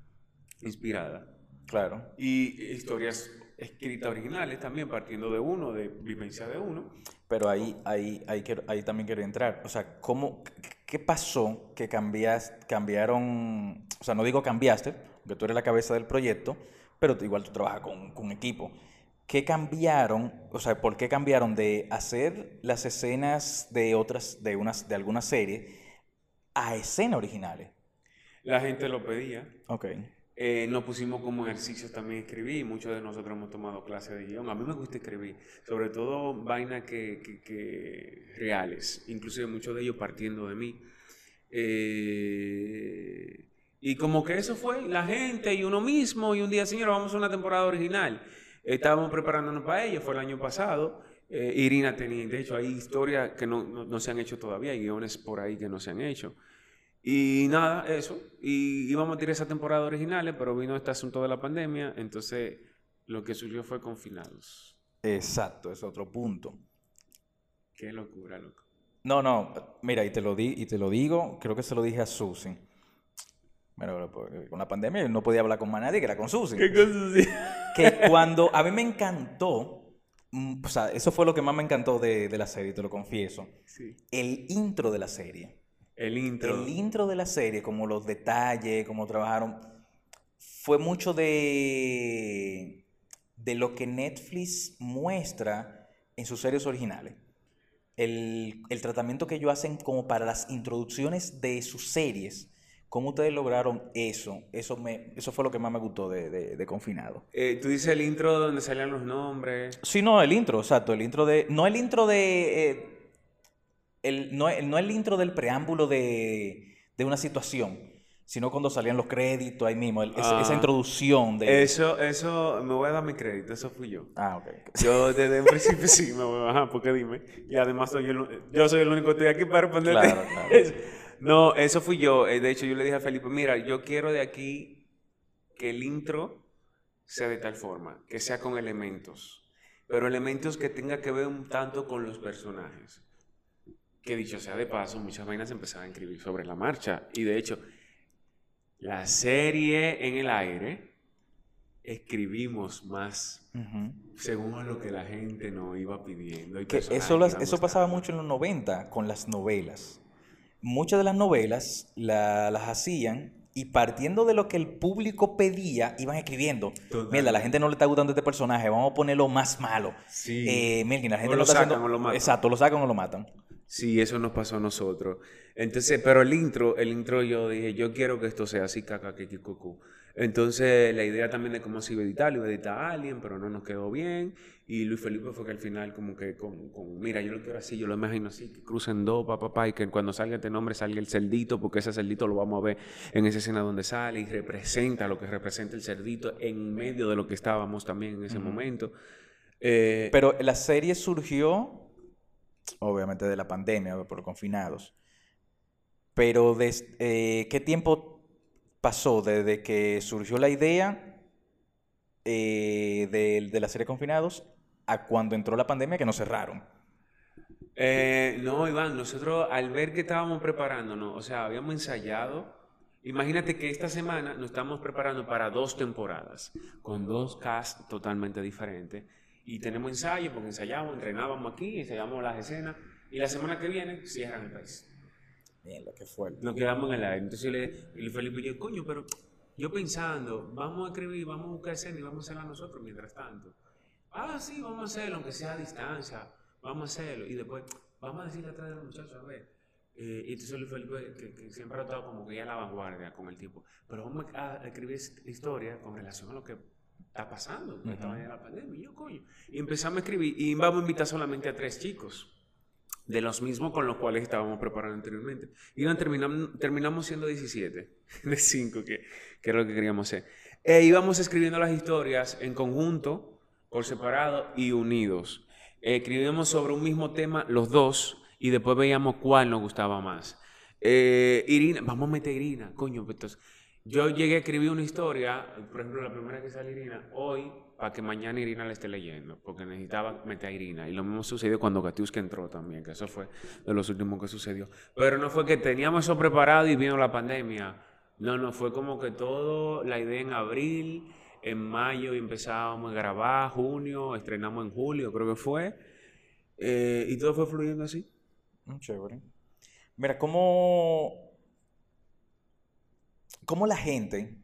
inspirada Claro. y historias escritas originales también, partiendo de uno, de vivencia de uno. Pero ahí, ahí, ahí, quiero- ahí también quiero entrar. O sea, ¿cómo, qué- ¿qué pasó que cambias, cambiaron? O sea, no digo cambiaste, porque tú eres la cabeza del proyecto, pero igual tú trabajas con, con equipo. ¿Qué cambiaron? O sea, ¿por qué cambiaron de hacer las escenas de otras, de unas, de algunas series a escenas originales? La gente lo pedía. Ok. Eh, nos pusimos como ejercicios también escribir. Muchos de nosotros hemos tomado clases de guion. A mí me gusta escribir, sobre todo vainas que, reales, inclusive muchos de ellos partiendo de mí. Eh, y como que eso fue la gente y uno mismo. Y un día, señor, vamos a una temporada original. Estábamos preparándonos para ello, fue el año pasado. Eh, Irina tenía, de hecho, hay historias que no, no- no se han hecho todavía, hay guiones por ahí que no se han hecho. Y nada, eso. Y íbamos a tirar esa temporada originales, pero vino este asunto de la pandemia, entonces lo que surgió fue confinados. Exacto, es otro punto. Qué locura, loco. No, no, mira, y te lo di, y te lo digo, creo que se lo dije a Susi. Bueno, pues, con la pandemia yo no podía hablar con más nadie que era con Susi. cosa *laughs* Que cuando a mí me encantó, mm, o sea, eso fue lo que más me encantó de, de la serie, te lo confieso. Sí. El intro de la serie. El intro. El intro de la serie, como los detalles, cómo trabajaron, fue mucho de, de lo que Netflix muestra en sus series originales. El, el tratamiento que ellos hacen como para las introducciones de sus series. ¿Cómo ustedes lograron eso? Eso, me, eso fue lo que más me gustó de, de, de Confinado. Eh, tú dices el intro donde salían los nombres. Sí, no, el intro, exacto, el intro de... No el intro de... eh, el, no, el- no el intro del preámbulo de, de una situación, sino cuando salían los créditos ahí mismo, el- esa, esa Ah. introducción de... Eso, eso, me voy a dar mi crédito, eso fui yo. Ah, ok. Yo desde un principio sí me voy a bajar, porque dime. Y además soy yo, yo soy el único que estoy aquí para responderte. Claro, claro. *laughs* No, eso fui yo. Eh, De hecho, yo le dije a Felipe, mira, yo quiero de aquí que el intro sea de tal forma, que sea con elementos, pero elementos que tenga que ver un tanto con los personajes. Que dicho sea de paso, muchas vainas se empezaban a escribir sobre la marcha. Y de hecho, la serie en el aire, escribimos más Ujú. según a lo que la gente nos iba pidiendo. y Que eso, las- eso pasaba mucho en los 90 con las novelas. Muchas de las novelas la- las hacían y partiendo de lo que el público pedía, iban escribiendo. Total. Mira, a la gente no le está gustando este personaje, vamos a ponerlo más malo. Sí. Eh, la gente O lo está sacan haciendo- o lo matan. Exacto, lo sacan o lo matan. Sí, eso nos pasó a nosotros. Entonces, pero el intro, el intro yo dije, yo quiero que esto sea así, caca, que cucú. Entonces, la idea también de cómo se iba a editar, lo iba a editar a alguien, pero no nos quedó bien. Y Luis Felipe fue que al final, como que, con, con, mira, yo lo quiero así, yo lo imagino así, que crucen dos, papá, papá, y que cuando salga este nombre salga el cerdito, porque ese cerdito lo vamos a ver en esa escena donde sale y representa lo que representa el cerdito en medio de lo que estábamos también en ese momento. Eh, Pero la serie surgió, obviamente, de la pandemia, por confinados. Pero, des- eh, ¿qué tiempo pasó desde que surgió la idea eh, de, de la serie Confinados a cuando entró la pandemia que nos cerraron. Eh, no, Iván, nosotros al ver que estábamos preparándonos, o sea, habíamos ensayado. Imagínate que esta semana nos estamos preparando para dos temporadas, con dos casts totalmente diferentes. Y tenemos ensayo, porque ensayamos, entrenábamos aquí, ensayamos las escenas, y la semana que viene cierran el país. Bien, lo que fue. Nos quedamos en el aire. Entonces le, y Felipe yo, coño, pero yo pensando, vamos a escribir, vamos a buscar escena y vamos a hacerla nosotros mientras tanto. Ah, sí, vamos a hacerlo, aunque sea a distancia vamos a hacerlo. Y después, vamos a decirle atrás de los muchachos, a ver. Eh, y entonces Felipe, que, que, siempre ha estado como que ya a la vanguardia con el tiempo. Pero vamos a, escribir historia con relación a lo que está pasando, uh -huh. estaba en la pandemia. Y yo, coño. Y empezamos a escribir y vamos a invitar solamente a tres chicos. De los mismos con los cuales estábamos preparando anteriormente. Y terminamos, terminamos siendo 17 *laughs* de 5, que, que era lo que queríamos hacer. E íbamos escribiendo las historias en conjunto, por separado y unidos escribíamos sobre un mismo tema los dos y después veíamos cuál nos gustaba más. Eh, Irina, vamos a meter Irina, coño. pues, Entonces, yo llegué a escribir una historia, por ejemplo, la primera que sale Irina, hoy, para que mañana Irina la esté leyendo, porque necesitaba meter a Irina. Y lo mismo sucedió cuando Katiuska entró también, que eso fue de los últimos que sucedió. Pero no fue que teníamos eso preparado y vino la pandemia. No, no, fue como que todo, la idea en abril, en mayo empezábamos a grabar, junio, estrenamos en julio, creo que fue. Eh, y todo fue fluyendo así. Mm, Chévere. Mira, ¿cómo, cómo la gente,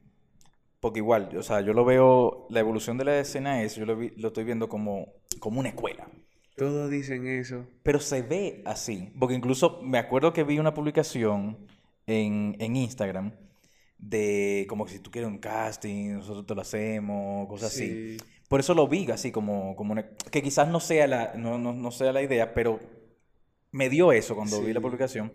porque igual, o sea, yo lo veo, la evolución de la escena es, yo lo, vi, lo estoy viendo como, como una escuela. Todos dicen eso. Pero se ve así, porque incluso me acuerdo que vi una publicación en, en Instagram de como que si tú quieres un casting, nosotros te lo hacemos, cosas sí. así. Por eso lo vi así como, como una, que quizás no sea, la, no, no, no, sea la idea, pero me dio eso cuando sí. vi la publicación.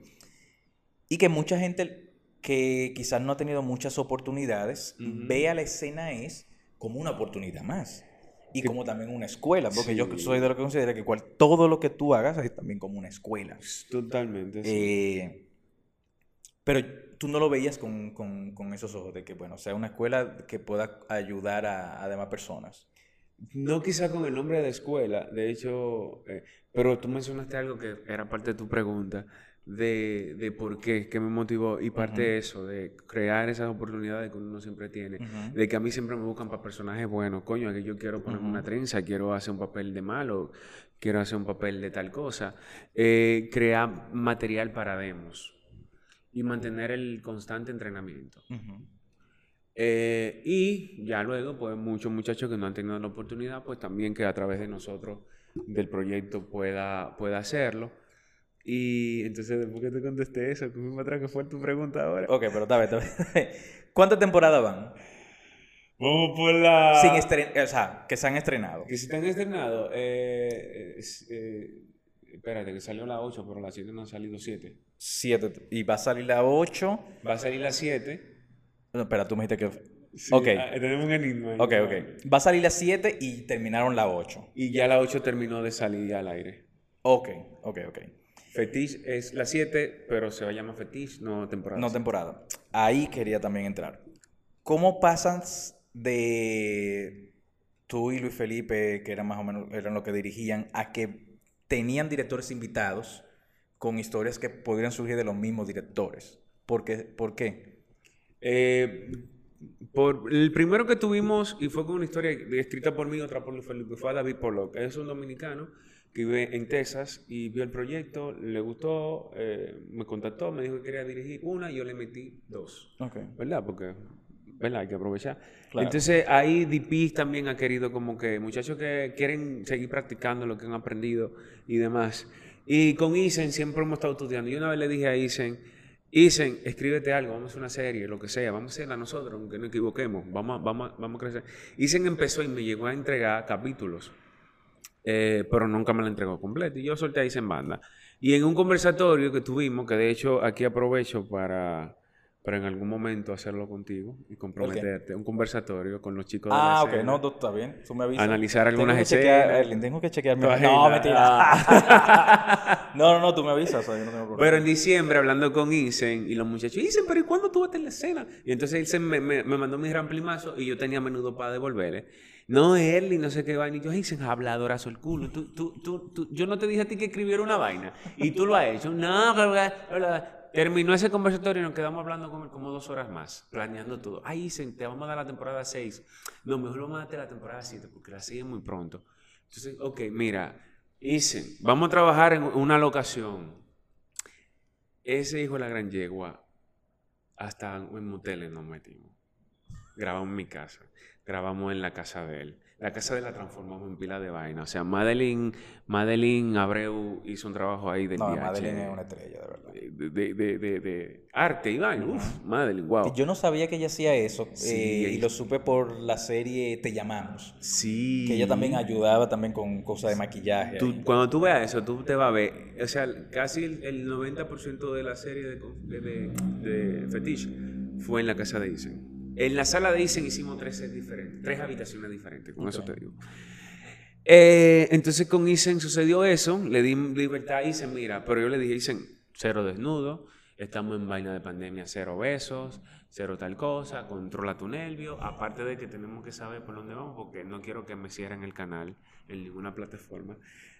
Y que mucha gente que quizás no ha tenido muchas oportunidades, uh -huh. vea la escena es como una oportunidad más. Y que, como también una escuela, porque sí. yo soy de lo que considero que cual, todo lo que tú hagas es también como una escuela. Totalmente. Eh, pero tú no lo veías con, con, con, esos ojos de que, bueno, sea una escuela que pueda ayudar a, a demás personas. No quizá con el nombre de escuela, de hecho, eh, pero tú mencionaste algo que era parte de tu pregunta, de, de por qué, qué me motivó, y parte uh -huh. de eso, de crear esas oportunidades que uno siempre tiene, uh -huh. de que a mí siempre me buscan para personajes buenos, coño, que yo quiero ponerme uh -huh. una trenza, quiero hacer un papel de malo, quiero hacer un papel de tal cosa, eh, crear material para demos y mantener el constante entrenamiento. Eh, y ya luego, pues muchos muchachos que no han tenido la oportunidad, pues también que a través de nosotros, del proyecto, pueda, pueda hacerlo. Y entonces, después que te contesté eso, ¿cómo atrás que fue tu pregunta ahora? Ok, pero está bien, está bien. *laughs* ¿Cuántas temporadas van? Vamos por la... Sin estren... O sea, que se han estrenado. Que se han estrenado. Eh, eh, espérate, que salió la 8, pero la 7 no han salido 7. 7. Y va a salir la 8. Va a salir la 7. No, espera, tú me dijiste que... Sí, ok. ah, tenemos un enigma. Ok, ok. Va a salir la 7 y terminaron la 8. Y ya la 8 terminó de salir al aire. Ok, ok, ok. Fetish es la 7, pero se va a llamar Fetish, no temporada. No temporada. Ahí quería también entrar. ¿Cómo pasas de tú y Luis Felipe, que eran más o menos eran los que dirigían, a que tenían directores invitados con historias que podrían surgir de los mismos directores? ¿Por qué? ¿Por qué? Eh, por, el primero que tuvimos, y fue con una historia escrita por mí, otra por Luis Felipe, fue a David Pollock. Es un dominicano que vive en Texas y vio el proyecto, le gustó, eh, me contactó, me dijo que quería dirigir una y yo le metí dos. Okay. ¿Verdad? Porque ¿verdad? Hay que aprovechar. Claro. Entonces ahí DP también ha querido como que muchachos que quieren seguir practicando lo que han aprendido y demás. Y con Isen siempre hemos estado estudiando. Y una vez le dije a Isen, Isen, escríbete algo, vamos a hacer una serie, lo que sea, vamos a hacerla nosotros, aunque no equivoquemos, vamos, vamos, vamos a crecer. Isen empezó y me llegó a entregar capítulos, eh, pero nunca me la entregó completa. Y yo solté a Isen banda. Y en un conversatorio que tuvimos, que de hecho aquí aprovecho para pero en algún momento hacerlo contigo y comprometerte. Un conversatorio con los chicos de la Ah, ok, no, tú, está bien. Tú me avisas. Analizar algunas escenas. tengo que chequear mi... No, mentira. *laughs* no, no, no, tú me avisas. o sea, yo no tengo problema. Pero en diciembre, hablando con Isen y los muchachos, Isen, pero ¿y cuándo tú vas a en la escena? Y entonces Isen me, me, me mandó mi gran primazo y yo tenía menudo para devolverle. No, él y no sé qué vaina. Y yo, Isen, habladorazo el culo. Tú, tú, tú, yo no te dije a ti que escribiera una vaina. Y tú lo has hecho. No, bla, bla, bla. Terminó ese conversatorio y nos quedamos hablando como, como dos horas más, planeando todo. Ay, Isen, te vamos a dar la temporada 6. No, mejor vamos a darte la temporada 7 porque la sigue muy pronto. Entonces, ok, mira, Isen, vamos a trabajar en una locación. Ese hijo de la gran yegua, hasta en moteles nos metimos. Grabamos en mi casa, grabamos en la casa de él. La casa de la transformamos en pila de vaina. O sea, Madeline, Madeline Abreu hizo un trabajo ahí del No, DH, Madeline es una estrella, de verdad. de, de, de, de- de arte y vaina. Uf, Madeline, wow. Yo no sabía que ella hacía eso. Sí, eh, y lo supe por la serie Te Llamamos. Sí. Que ella también ayudaba también con cosas de maquillaje. Tú- ahí. cuando tú veas eso, tú te vas a ver. O sea, casi el, el 90% de la serie de, de, Fetish fue en la casa de Isen. En la sala de Isen hicimos tres sets diferentes, tres habitaciones diferentes, con eso te digo. Eh, entonces con Isen sucedió eso, le di libertad a Isen, mira, pero yo le dije, Isen, cero desnudo, estamos en vaina de pandemia, cero besos, cero tal cosa, controla tu nervio, aparte de que tenemos que saber por dónde vamos, porque no quiero que me cierren el canal en ninguna plataforma.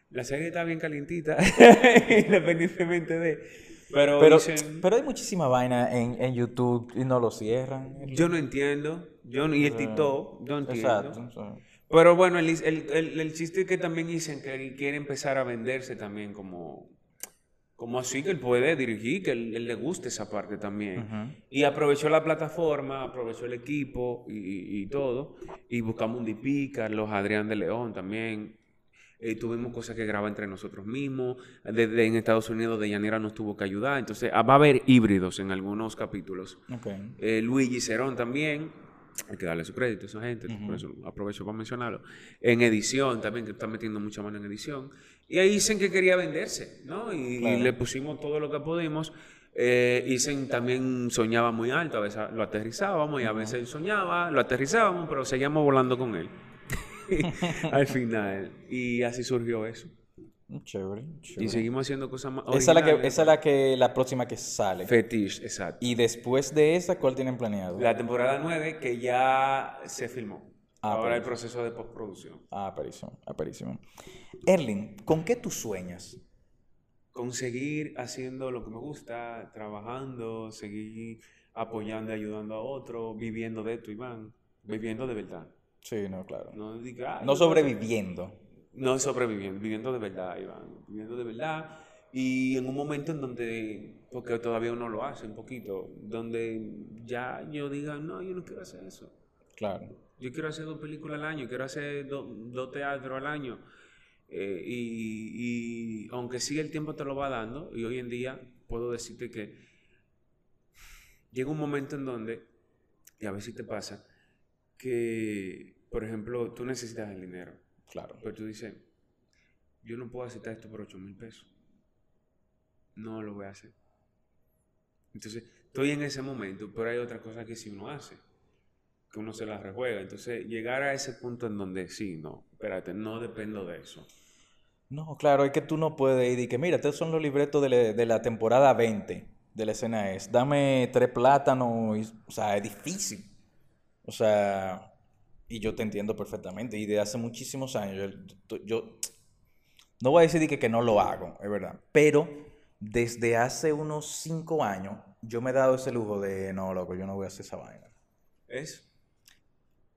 La serie está bien calientita, *laughs* independientemente de... Pero, Pero, pero hay muchísima vaina en, en YouTube y no lo cierran. yo no entiendo, yo no- y el TikTok, yo no entiendo. Exacto. Pero bueno, el, el, el, el chiste es que también dicen que quiere empezar a venderse también como, como así, que él puede dirigir, que él, él le gusta esa parte también. Y aprovechó la plataforma, aprovechó el equipo y, y- y todo. Y buscamos un DP, Carlos Adrián de León también. Eh, tuvimos cosas que graba entre nosotros mismos. Desde en Estados Unidos, de Yanira nos tuvo que ayudar. Entonces, ah, va a haber híbridos en algunos capítulos. ok. Eh, Luigi Cerón también. Hay que darle su crédito a esa gente, por eso aprovecho para mencionarlo. En edición también, que está metiendo mucha mano en edición. Y ahí dicen que quería venderse, ¿no? Y, le pusimos todo lo que pudimos. Eh, Isen también soñaba muy alto, a veces lo aterrizábamos y a veces soñaba, lo aterrizábamos, pero seguíamos volando con él. *laughs* Al final. Y así surgió eso. Chévere, chévere. Y seguimos haciendo cosas más. Esa es la que, esa es la que la próxima que sale. Fetish, exacto. Y después de esa, ¿cuál tienen planeado? La temporada 9 que ya se filmó. Ah, Ahora el proceso de postproducción. Ah, perísimo, ah, perísimo. Erling, ¿con qué tú sueñas? Conseguir haciendo lo que me gusta, trabajando, seguir apoyando y ayudando a otros, viviendo de esto, Iván. Viviendo de verdad. Sí, no, claro. No, diga, "Ay, No sobreviviendo. No sobreviviendo, viviendo de verdad, Iván. Viviendo de verdad. Y en un momento en donde, porque todavía uno lo hace un poquito, donde ya yo diga, no, yo no quiero hacer eso. Claro. Yo quiero hacer dos películas al año, quiero hacer do- dos teatros al año. Eh, y, y aunque sí el tiempo te lo va dando, y hoy en día puedo decirte que llega un momento en donde, y a ver si te pasa, que, por ejemplo, tú necesitas el dinero, Claro. pero tú dices, yo no puedo aceptar esto por 8 mil pesos. No lo voy a hacer. Entonces, estoy en ese momento, pero hay otra cosa que sí uno hace, que uno se la rejuega. Entonces, llegar a ese punto en donde sí, no, espérate, no dependo de eso. No, claro, es que tú no puedes ir y que, mira, estos son los libretos de, la- de la temporada 20 de la escena es, dame tres plátanos, y- o sea, es difícil. O sea, y yo te entiendo perfectamente, y de hace muchísimos años, yo, no voy a decir que, que no lo hago, es verdad, pero desde hace unos cinco años, yo me he dado ese lujo de, no, loco, yo no voy a hacer esa vaina. ¿Es?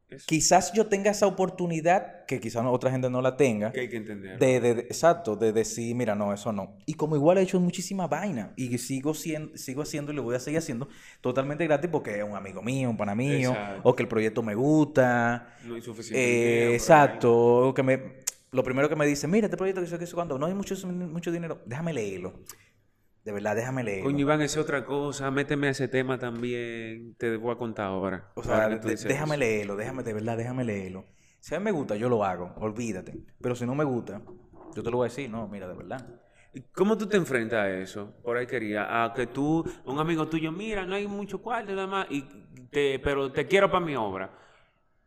Eso. Quizás yo tenga esa oportunidad, que quizás otra gente no la tenga, Que hay que entender. de, de- de- exacto, de decir, mira, no, eso no. Y como igual he hecho muchísima vaina y sigo, sigo haciendo y lo voy a seguir haciendo totalmente gratis porque es un amigo mío, un pana mío, Exacto. o que el proyecto me gusta. No hay suficiente eh, dinero exacto, o que me, lo primero que me dice, mira, este proyecto que sé que sé cuánto, no hay mucho, mucho dinero, déjame leerlo. De verdad, déjame leerlo. Coño, Iván, esa es otra cosa. Méteme a ese tema también. Te voy a contar ahora. O sea, de- déjame leerlo, déjame, de verdad, déjame leerlo. Si a mí me gusta, yo lo hago, olvídate. Pero si no me gusta, yo te lo voy a decir, no, mira, de verdad. ¿Cómo tú te enfrentas a eso? Por ahí quería, a que tú, un amigo tuyo, mira, no hay mucho cuarto nada más, y te, pero te quiero para mi obra.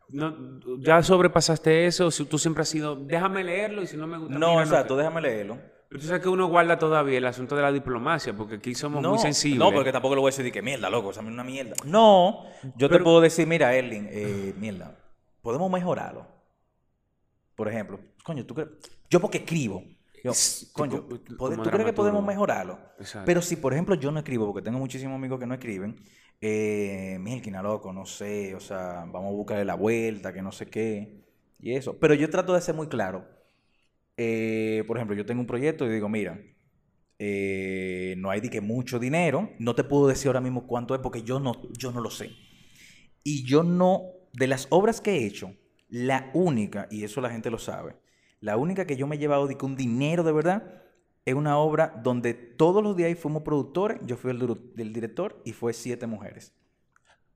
No, ya sobrepasaste eso, si tú siempre has sido, déjame leerlo y si no me gusta. No, exacto, que- déjame leerlo. Tú sabes que uno guarda todavía el asunto de la diplomacia, porque aquí somos No, muy sensibles. no, porque tampoco le voy a decir de que mierda, loco, esa es una mierda. No, yo te puedo decir, mira, Erling, eh, mierda, podemos mejorarlo. Por ejemplo, coño, tú crees. Yo porque escribo. Yo, coño, tú- ¿tú, como crees que podemos mejorarlo? Exacto. Pero si, por ejemplo, yo no escribo, porque tengo muchísimos amigos que no escriben, eh, Mielkina, loco, no sé, o sea, vamos a buscarle la vuelta, que no sé qué, y eso. Pero yo trato de ser muy claro. Eh, por ejemplo, yo tengo un proyecto y digo, mira, eh, no hay de que mucho dinero, no te puedo decir ahora mismo cuánto es porque yo no, yo no lo sé. Y yo no, de las obras que he hecho, la única, y eso la gente lo sabe, la única que yo me he llevado de que un dinero de verdad es una obra donde todos los días fuimos productores, yo fui el, del director y fue siete mujeres.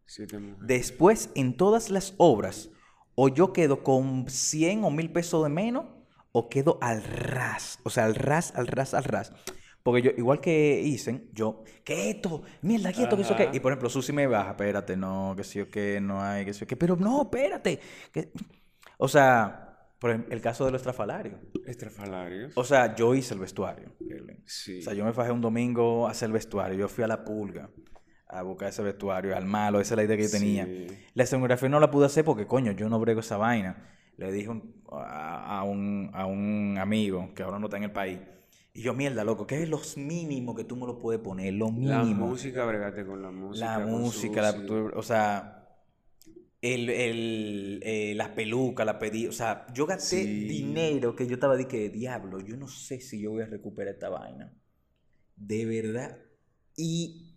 Siete mujeres. Después, en todas las obras, o yo quedo con 100 o 1000 pesos de menos, o quedo al ras. O sea, al ras, al ras, al ras. Porque yo, igual que dicen, yo, ¿qué esto? Mierda, ¿qué esto? ¿Qué eso qué? Y por ejemplo, Susi me baja, espérate, no, que sí o qué, no hay, que sí o qué. Pero no, espérate. que- O sea, por el caso de los estrafalarios. Estrafalarios. O sea, yo hice el vestuario. Sí. O sea, yo me fajé un domingo a hacer el vestuario. Yo fui a la pulga a buscar ese vestuario, al malo, esa es la idea que yo tenía. Sí. La escenografía no la pude hacer porque, coño, yo no brego esa vaina. Le dije un- a, a un, a un amigo que ahora no está en el país. Y yo, mierda, loco, ¿qué es lo mínimo que tú me lo puedes poner? Lo La mínimo. música, bregate con la música. La música, la- tú- o sea, el, el, eh, las pelucas, la pedí, o sea, yo gasté Sí. dinero que yo estaba de que, diablo, yo no sé si yo voy a recuperar esta vaina. De verdad. Y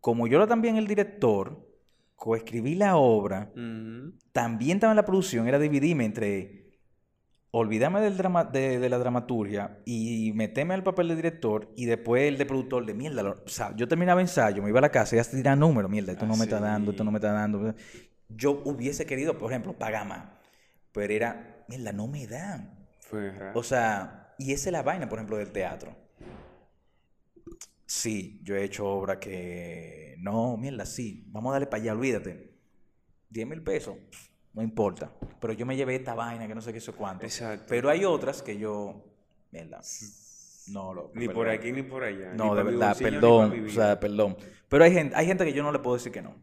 como yo era también el director, coescribí la obra, también estaba en la producción, era dividirme entre olvidarme del drama, de, de la dramaturgia y meterme al papel de director y después el de productor de mierda. lo- O sea, yo terminaba ensayo, me iba a la casa y ya tirar números, mierda, esto no me está dando, esto no me está dando. Yo hubiese querido, por ejemplo, pagar más, pero era, mierda, no me dan. Fue. O sea, y esa es la vaina, por ejemplo, del teatro. Sí, yo he hecho obra que. No, mierda, sí. Vamos a darle para allá, olvídate. 10 mil pesos, no importa. Pero yo me llevé esta vaina que no sé qué sé cuánto. Exacto. Pero hay otras que yo. Mierda. No, loco, ni por aquí ni por allá. No, de verdad, bolsillo, perdón. O sea, perdón. Pero hay gente, hay gente que yo no le puedo decir que no.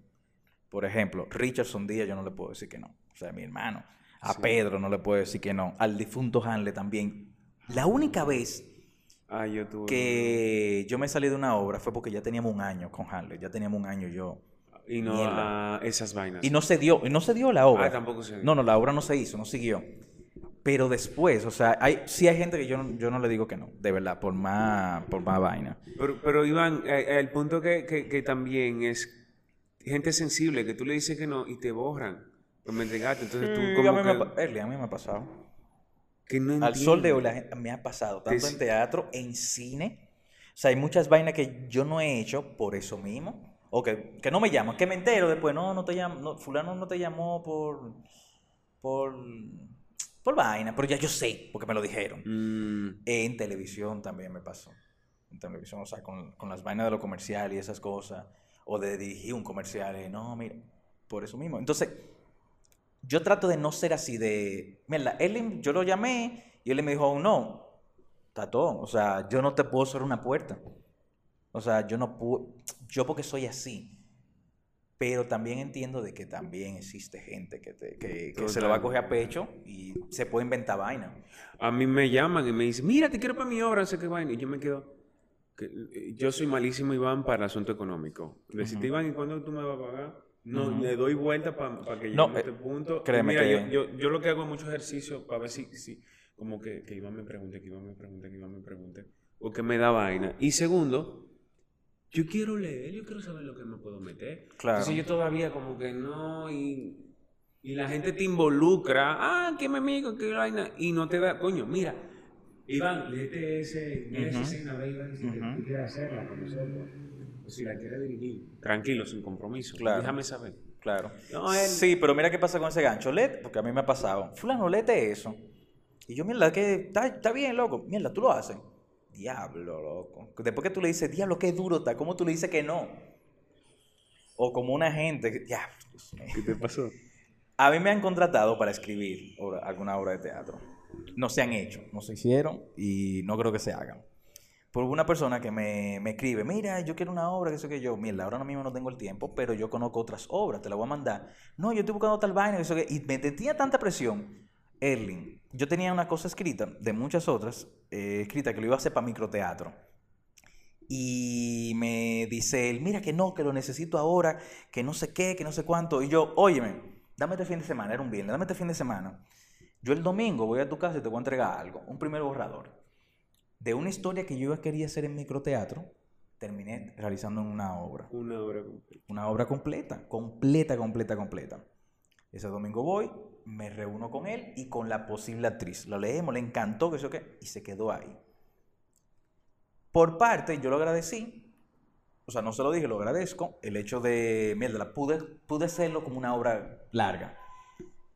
Por ejemplo, Richardson Díaz yo no le puedo decir que no. O sea, mi hermano. A Sí. Pedro no le puedo decir que no. Al difunto Hanle también. La única vez Ah, yo tuve. que yo me salí de una obra fue porque ya teníamos un año con Hanle. Ya teníamos un año yo. Y no Mierda. a esas vainas. Y no se dio, y no se dio la obra. Ah, tampoco se dio. No, no, la obra no se hizo, no siguió. Pero después, o sea, hay, sí hay gente que yo no, yo no le digo que no, de verdad, por más, por más vaina. Pero, pero Iván, eh, el punto que, que, que también es gente sensible, que tú le dices que no y te borran. Pues me entregaste. Entonces tú Sí, como a, mí me que, ha, pa- Erly, a mí me ha pasado. Que no Al sol de hoy la gente, me ha pasado, tanto en teatro, en cine. O sea, hay muchas vainas que yo no he hecho por eso mismo. O que, que no me llaman, que me entero después, no, no te llamó, no, fulano no te llamó por, por, por vaina, pero ya yo sé, porque me lo dijeron. Mm, En televisión también me pasó. En televisión, o sea, con, con las vainas de lo comercial y esas cosas. O de dirigir un comercial. eh, no, mira, por eso mismo. Entonces, yo trato de no ser así de... Mira, él, yo lo llamé y él me dijo, no, Tato, o sea, yo no te puedo cerrar una puerta. O sea, yo no puedo... Yo porque soy así. Pero también entiendo de que también existe gente que, te- que, que se lo va a coger a pecho y se puede inventar vaina. a mí me llaman y me dicen, mira, te quiero para mi obra, no sé qué vaina. Y yo me quedo. que, eh, yo soy malísimo, Iván, para el asunto económico. Decirte, Iván, ¿y cuándo tú me vas a pagar? No, le doy vuelta para que llegue No, a este eh, punto. Y créeme mira, que- yo, yo, yo lo que hago es mucho ejercicio para ver si, si como que, que Iván me pregunte, que Iván me pregunte, que Iván me pregunte. O que me da vaina. Y segundo, yo quiero leer, yo quiero saber lo que me puedo meter. Claro. Entonces yo todavía como que no, y, y la gente te involucra, ah, que mi amigo, que vaina, y no te da, coño, mira, Iván, léete ese, mira esa Ujú. escena, ve, Iván, si Si la quieres dirigir, tranquilo, sin compromiso, Claro. déjame saber. Claro. No, él- Sí, pero mira qué pasa con ese gancho. Porque a mí me ha pasado. Fulano, léete eso. Y yo, mierda, que está, está bien, loco. Mierda, tú lo haces. diablo, loco. Después que tú le dices, diablo, qué duro está, ¿cómo tú le dices que no? O como una gente, que, diablo. ¿Qué te pasó? A mí me han contratado para escribir obra- alguna obra de teatro. No se han hecho, no se hicieron y no creo que se hagan. Por una persona que me, me escribe, mira, yo quiero una obra, que sé que yo, mira, ahora mismo no tengo el tiempo, pero yo conozco otras obras, te la voy a mandar. No, yo estoy buscando tal vaina, sé que y me tenía tanta presión. Erling, yo tenía una cosa escrita, de muchas otras, eh, escrita que lo iba a hacer para microteatro. Y me dice él, mira que no, que lo necesito ahora, que no sé qué, que no sé cuánto. Y yo, óyeme, dame este fin de semana, era un viernes, dame este fin de semana. Yo el domingo voy a tu casa y te voy a entregar algo, un primer borrador. De una historia que yo quería hacer en microteatro, terminé realizando una obra. Una hora completa. Una obra completa, completa, completa, completa. Ese domingo voy, me reúno con él y con la posible actriz. Lo leemos, le encantó, que yo qué, y se quedó ahí. Por parte, yo lo agradecí, o sea, no se lo dije, lo agradezco, el hecho de, mierda, pude, pude hacerlo como una obra larga.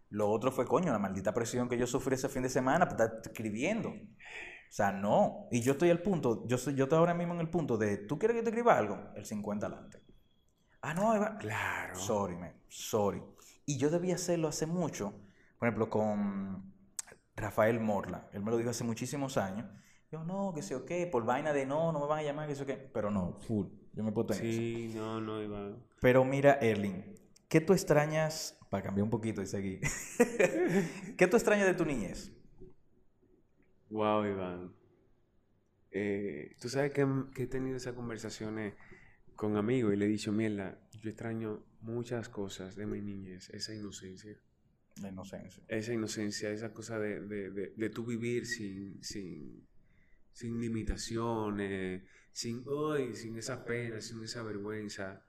Lo otro fue, coño, la maldita presión que yo sufrí ese fin de semana para estar escribiendo. O sea, no. Y yo estoy al punto, yo, soy, yo estoy ahora mismo en el punto de, ¿tú quieres que te escriba algo? El 50 adelante. Ah, no, Eva. Claro. Sorry, man. Sorry. Y yo debía hacerlo hace mucho. Por ejemplo, con Rafael Morla. Él me lo dijo hace muchísimos años. Yo, no, que sé o qué, por vaina de no, no me van a llamar, que sé o qué. Pero no, full. Yo me puedo eso. Sí, no, no, Iván. Pero mira, Erling, ¿qué tú extrañas? Para cambiar un poquito y seguir. *laughs* ¿Qué tú extrañas de tu niñez? Wow, Iván. Eh, Tú sabes que, que he tenido esas conversaciones con amigos y le he dicho, mierda, yo extraño muchas cosas de mi niñez, esa inocencia. La inocencia. Esa inocencia, esa cosa de, de, de, de tú vivir sin, sin, sin limitaciones, sin, uy, sin esa pena, sin esa vergüenza.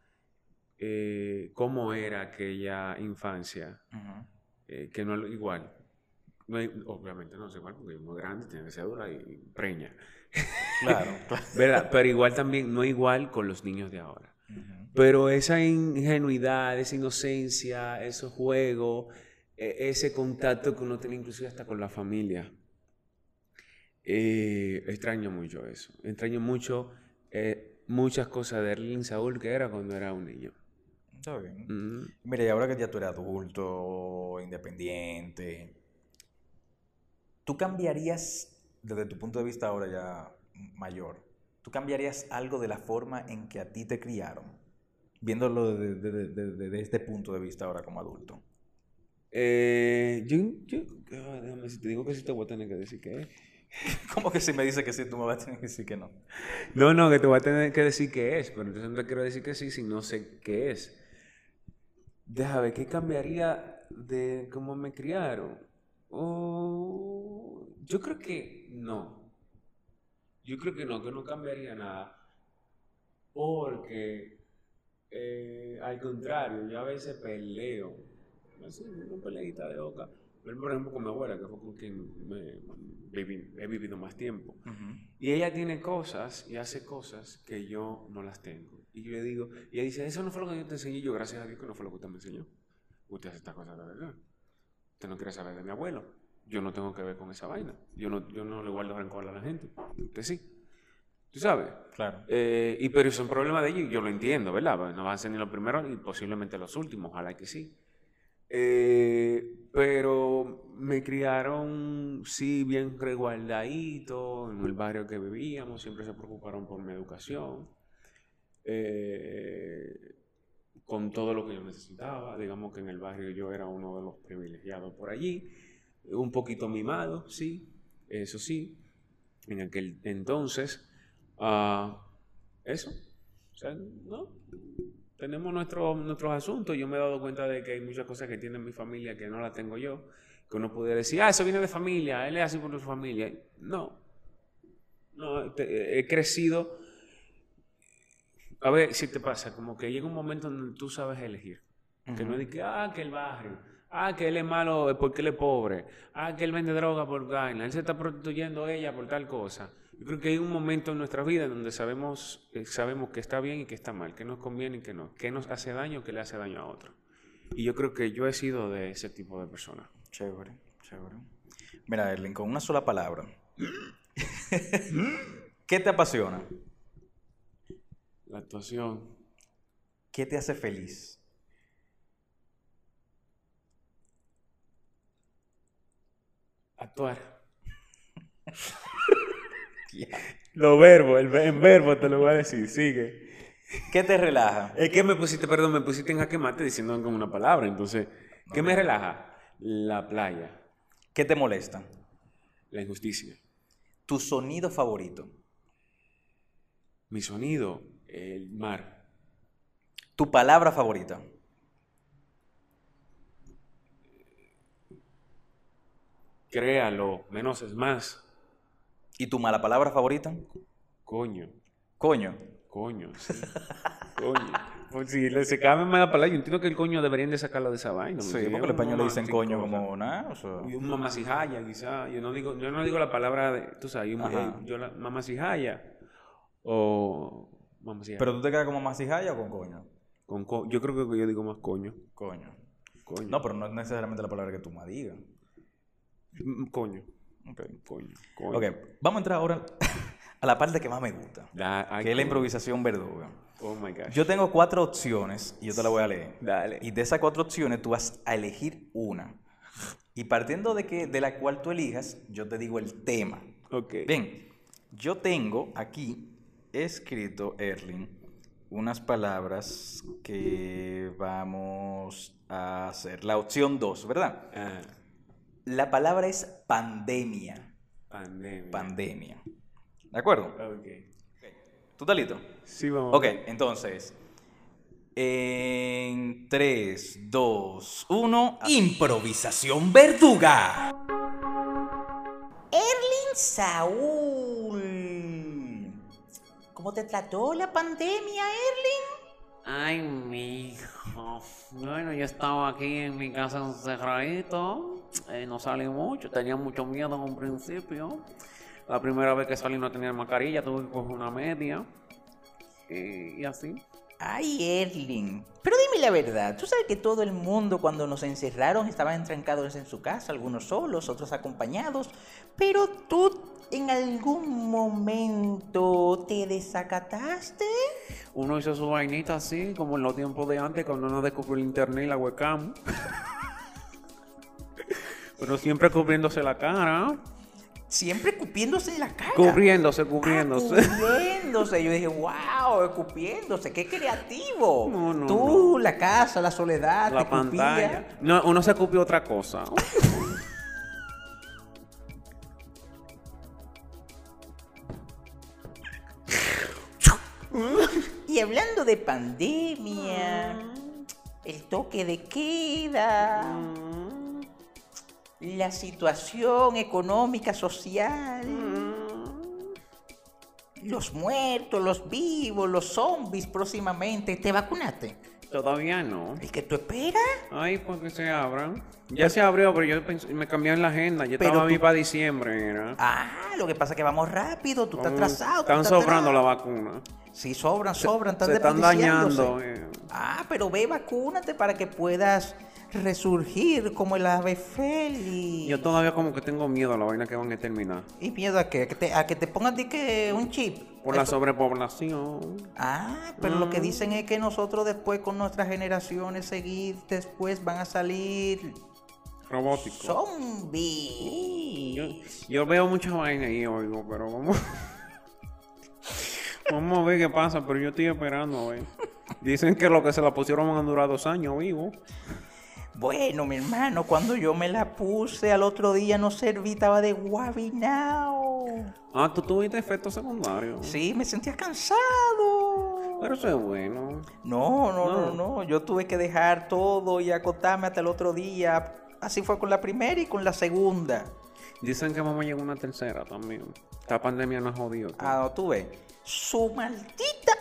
Eh, ¿Cómo era aquella infancia? Eh, que no igual. Obviamente no es igual porque es muy grande, tiene cédula y preña. Claro, *laughs* claro. ¿Verdad? Pero igual también, no igual con los niños de ahora. Ujú. Pero esa ingenuidad, esa inocencia, esos juegos, e- ese contacto que uno tiene inclusive hasta con la familia. Eh, extraño mucho eso. Extraño mucho eh, muchas cosas de Erling Saúl que era cuando era un niño. Está bien. Mm. Mira, y ahora que ya tú eres adulto, independiente, ¿tú cambiarías, desde tu punto de vista ahora ya mayor, ¿tú cambiarías algo de la forma en que a ti te criaron? Viéndolo desde, desde- desde- desde este punto de vista ahora como adulto. Eh, yo, yo, ah, déjame, si te digo que sí te voy a tener que decir que es. *laughs* ¿Cómo que si me dice que sí, tú me vas a tener que decir que no? No, no, que te voy a tener que decir qué es, pero entonces no te quiero decir que sí si no sé qué es. Déjame ver, ¿qué cambiaría de cómo me criaron? Oh, yo creo que no. Yo creo que no, que no cambiaría nada. Porque, eh, al contrario, yo a veces peleo. Así, una peleita de boca. Pero, Por ejemplo, con mi abuela, que fue con quien me- viví- he vivido más tiempo. Y ella tiene cosas y hace cosas que yo no las tengo. Y yo le digo, y ella dice, eso no fue lo que yo te enseñé. Y yo, gracias a Dios que no fue lo que usted me enseñó. Usted hace estas cosas de verdad. Usted no quiere saber de mi abuelo. Yo no tengo que ver con esa vaina. Yo no, yo no le guardo rencor a la gente. Usted sí. ¿Tú sabes? Claro. Eh, y pero es un problema de ellos yo lo entiendo, ¿verdad? No van a ser ni los primeros y posiblemente los últimos, ojalá que sí. Eh, pero me criaron, sí, bien resguardadito en el barrio que vivíamos, siempre se preocuparon por mi educación, eh, con todo lo que yo necesitaba. Digamos que en el barrio yo era uno de los privilegiados por allí, un poquito mimado, sí, eso sí, en aquel entonces. Ah, eso, o sea, ¿no? Tenemos nuestro- nuestros asuntos. Yo me he dado cuenta de que hay muchas cosas que tiene mi familia que no las tengo yo. Que uno puede decir, ah, eso viene de familia, él es así por su familia. No. No, he crecido. A ver si te pasa, como que llega un momento donde tú sabes elegir. Que no es de que, ah, que el barrio, ah, que él es malo porque él es pobre, ah, que él vende droga por vaina, él se está prostituyendo ella por tal cosa. Yo creo que hay un momento en nuestra vida donde sabemos, eh, sabemos que está bien y que está mal, que nos conviene y que no, que nos hace daño que le hace daño a otro. Y yo creo que yo he sido de ese tipo de persona. Chévere, chévere. Mira, Erling, con una sola palabra. ¿Qué te apasiona? La actuación. ¿Qué te hace feliz? Actuar. *laughs* Los verbos, el, en verbo te lo voy a decir, sigue. ¿Qué te relaja? Es que me pusiste, perdón, me pusiste en jaque mate diciendo como una palabra, entonces, ¿qué me relaja? La playa, ¿Qué te molesta? la injusticia, Tu sonido favorito. mi sonido, el mar, Tu palabra favorita. créalo, menos es más, ¿Y tu mala palabra favorita? coño, Coño. coño, sí, coño. Pues si le se cambia más la palabra, yo entiendo que el coño deberían de sacarlo de esa vaina. Sí, porque los españoles un dicen coño como nada. O sea, Y un mamasijaya, quizá. Yo no digo, yo no digo la palabra de, tú sabes, yo, eh, yo la mamasijaya o Pero tú te quedas como masijaya o con coño. Con co- yo creo que yo digo más coño. Coño. Coño. No, pero no es necesariamente la palabra que tú me digas. Mm, Coño. Ok. Coño. Coño. Ok, vamos a entrar ahora *laughs* a la parte que más me gusta, ay, que es la improvisación verduga. Oh my gosh. Yo tengo cuatro opciones y yo te la voy a leer. Dale. Y de esas cuatro opciones tú vas a elegir una. Y partiendo de que de la cual tú elijas, yo te digo el tema. Ok. Bien, yo tengo aquí escrito, Erling, unas palabras que vamos a hacer. La opción 2, ¿verdad? Ah, La palabra es pandemia. pandemia. Pandemia. ¿De acuerdo? Ok. ¿Tú estás listo? Sí, vamos. Ok, entonces. En 3, 2, 1. Improvisación verduga. Erling Saúl. ¿Cómo te trató la pandemia, Erling? Ay, mi hijo. Bueno, yo estaba aquí en mi casa encerradito. eh, no salí mucho. Tenía mucho miedo en un principio. La primera vez que salí no tenía mascarilla. Tuve que coger una media. Y, y así. Ay, Erling. Pero dime la verdad, tú sabes que todo el mundo cuando nos encerraron estaban entrancados en su casa, algunos solos, otros acompañados, pero tú en algún momento te desacataste. Uno hizo su vainita así, como en los tiempos de antes, cuando uno descubrió el internet y la webcam. *laughs* Pero siempre cubriéndose la cara. Siempre escupiéndose en la cara. Cubriéndose, Ah, cubriéndose. cubriéndose. Yo dije, wow, escupiéndose, qué creativo. No, no, Tú, la casa, la soledad, La te pantalla. No, uno se cupió otra cosa. *laughs* *laughs* Y hablando de pandemia, el toque de queda, la situación económica, social, los muertos, los vivos, los zombies próximamente, ¿te vacunaste? Todavía no. ¿El que tú esperas? Ay, pues que se abran. Ya se abrió, pero yo pensé- me cambié en la agenda. Yo Pero estaba tú- para diciembre, era. Ah, lo que pasa es que vamos rápido, tú estás atrasado. tú Están estás sobrando la vacuna. Sí, sobran, sobran, están se están dañando. eh. Ah, pero ve, vacúnate para que puedas resurgir como el ave feliz. Yo todavía como que tengo miedo a la vaina que van a terminar. ¿Y miedo a qué? ¿A que te, a que te pongan di que un chip? Por la sobrepoblación. Ah, pero lo que Mm. dicen es que nosotros después con nuestras generaciones seguir después van a salir Robótico. zombies. Yo, yo veo mucha vaina ahí, oigo, pero vamos. *laughs* vamos a ver qué pasa, pero yo estoy esperando, güey. Dicen que lo que se la pusieron van a durar dos años vivo. Bueno, mi hermano, cuando yo me la puse al otro día no serví, estaba de guabinao. Ah, tú tuviste efectos secundarios. Sí, me sentía cansado. Pero eso es bueno. No, no, no, No. no. Yo tuve que dejar todo y acotarme hasta el otro día. Así fue con la primera y con la segunda. Dicen que vamos a llegar a una tercera también. Esta pandemia nos jodió. Ah, no, tú ves. Su maldita.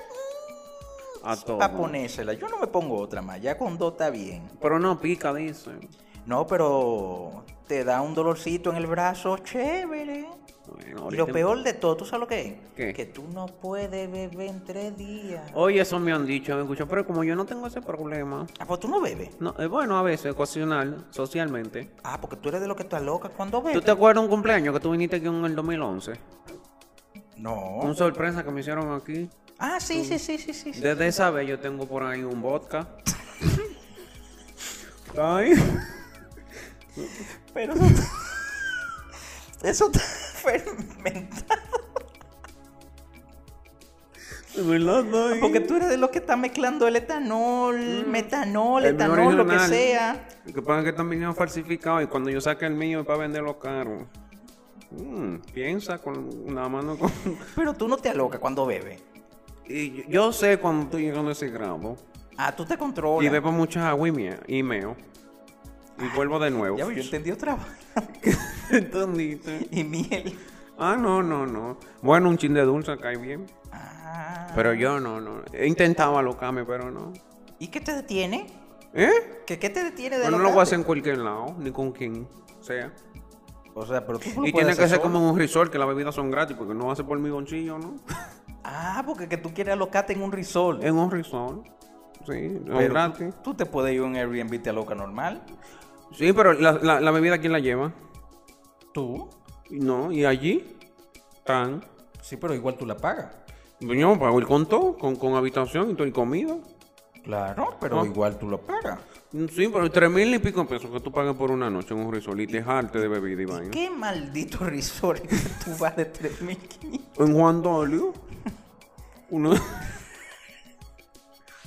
A todo. Para ponérsela. Yo no me pongo otra más. Ya con dos está bien. Pero no pica, dicen. No, pero te da un dolorcito en el brazo chévere. Bueno, Y lo peor de todo, ¿tú sabes lo que es? ¿Qué? Que tú no puedes beber en tres días. Oye, eso me han dicho, me escuchan, pero como yo no tengo ese problema. Ah, pues tú no bebes. No, es bueno a veces, ocasional, socialmente. Ah, porque tú eres de lo que estás loca cuando bebes. ¿Tú te acuerdas un cumpleaños que tú viniste aquí en el 2011? No. Una sorpresa que me hicieron aquí. Ah, sí, sí, sí, sí, sí. Desde esa vez yo tengo por ahí un vodka. *laughs* Ay. *laughs* Pero eso está, *laughs* eso está fermentado. De verdad, ay. Porque tú eres de los que está mezclando el etanol, metanol, Mm. El mío etanol, lo que sea. Lo que pasa es que también es falsificado y cuando yo saque el mío es para venderlo caro. Mm, piensa con la mano con... *laughs* Pero tú no te alocas cuando bebes. Y yo- yo sé cuando estoy llegando a ese grado. Ah, tú te Y controlas. bebo mucha agua y mie- y meo. Y vuelvo de nuevo. Ya, yo entendí otra. *laughs* *laughs* ¿Entendiste? Y miel. Ah, no, no, no. Bueno, un chin de dulce cae bien. Ah. Pero yo no, no. He intentado alocarme, pero no. ¿Y qué te detiene? ¿Eh? ¿Qué, qué te detiene de Pero no lo voy a hacer en cualquier lado, ni con quien sea. O sea, pero tú no Y tiene que ser como en un resort, que las bebidas son gratis, porque no ser por mi bolsillo, ¿no? *laughs* Ah, porque que tú quieres alocarte en un resort. En un resort. Sí, no Pero gratis. tú, tú te puedes ir a un Airbnb te aloca normal. Sí, pero la, la, la bebida, ¿quién la lleva? ¿Tú? No, y allí están. Sí, pero igual tú la pagas. Yo pago el conto con, con habitación y todo y comida. Claro, pero Ah. igual tú lo pagas. Sí, pero tres mil y pico pesos que tú pagas por una noche en un resort y te jarte de bebida y vaina. ¿Qué maldito resort que tú vas de 3.500? En Juan Dolio. Uno.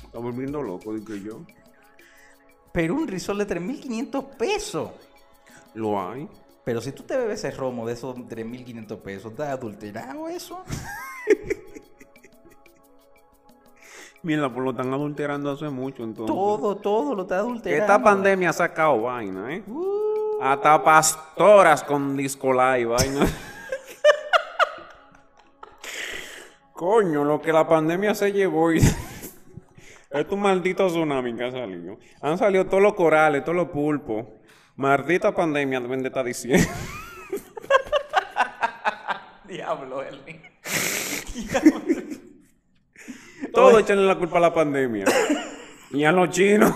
Está volviendo loco, dije yo. Pero un resort de 3.500 pesos. Lo hay. Pero si tú te bebes ese romo de esos 3.500 pesos, ¿está adulterado eso? *laughs* Mira, pues lo están adulterando hace mucho entonces. Todo, todo lo está adulterando. Esta pandemia ha sacado vaina, ¿eh? Uh, Hasta pastoras con disco live, vaina. *laughs* Coño, lo que la pandemia se llevó y... *laughs* Es un maldito tsunami que ha salido. Han salido todos los corales, todos los pulpos. Maldita pandemia, deben de estar diciendo. *laughs* Diablo, Eli. Todo echanle la culpa a la pandemia. Y a los chinos.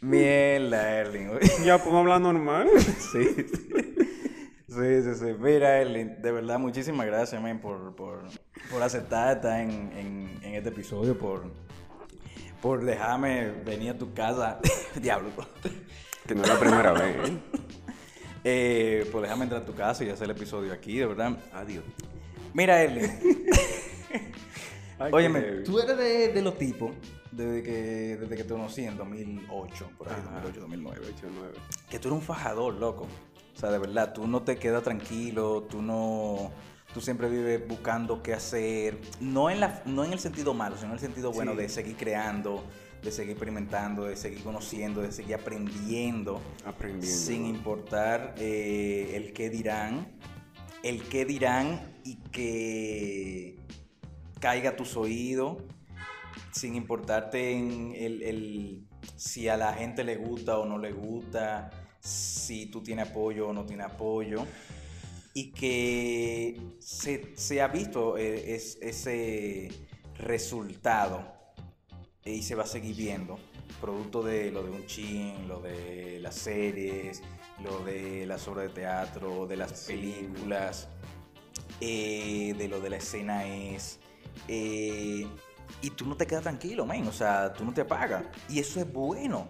Mierda, Erling. Ya podemos hablar normal. Sí, sí. Sí, sí, sí. Mira, Erling, de verdad, muchísimas gracias, man, por, por, por aceptar estar en, en, en este episodio, por, por dejarme venir a tu casa. *laughs* Diablo. Que no es la primera vez, ¿eh? Eh, por dejarme entrar a tu casa y hacer el episodio aquí, de verdad. Adiós. Mira. *laughs* Ay, Óyeme, tú eres de, de los tipos, desde que, desde que te conocí en 2008, por ahí, Ajá. 2008, 2009. 8, 9. que tú eres un fajador, loco. O sea, de verdad, tú no te quedas tranquilo, tú no... Tú siempre vives buscando qué hacer, no en, la, no en el sentido malo, sino en el sentido bueno Sí. de seguir creando, de seguir experimentando, de seguir conociendo, de seguir aprendiendo, Aprendiendo. sin importar eh, el qué dirán, el qué dirán y que caiga a tus oídos, sin importarte en el, el- si a la gente le gusta o no le gusta, si tú tienes apoyo o no tienes apoyo, y que se, se ha visto eh, es- ese resultado eh, y se va a seguir viendo, producto de lo de un chin, lo de las series, lo de las obras de teatro, de las películas, eh, de lo de la escena es. eh, y tú no te quedas tranquilo, men. O sea, tú no te apagas. Y eso es bueno.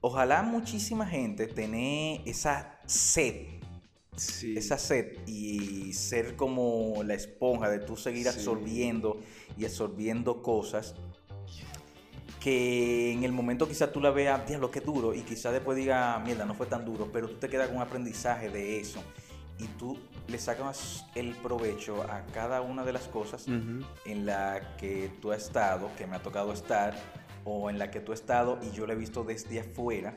Ojalá muchísima gente tener esa sed. Sí. Esa sed y ser como la esponja de tú seguir Sí. absorbiendo y absorbiendo cosas que en el momento quizás tú la veas, diablo, qué duro, y quizás después diga, mierda, no fue tan duro, pero tú te quedas con un aprendizaje de eso y tú le sacas el provecho a cada una de las cosas en la que tú has estado, que me ha tocado estar, o en la que tú has estado y yo la he visto desde afuera,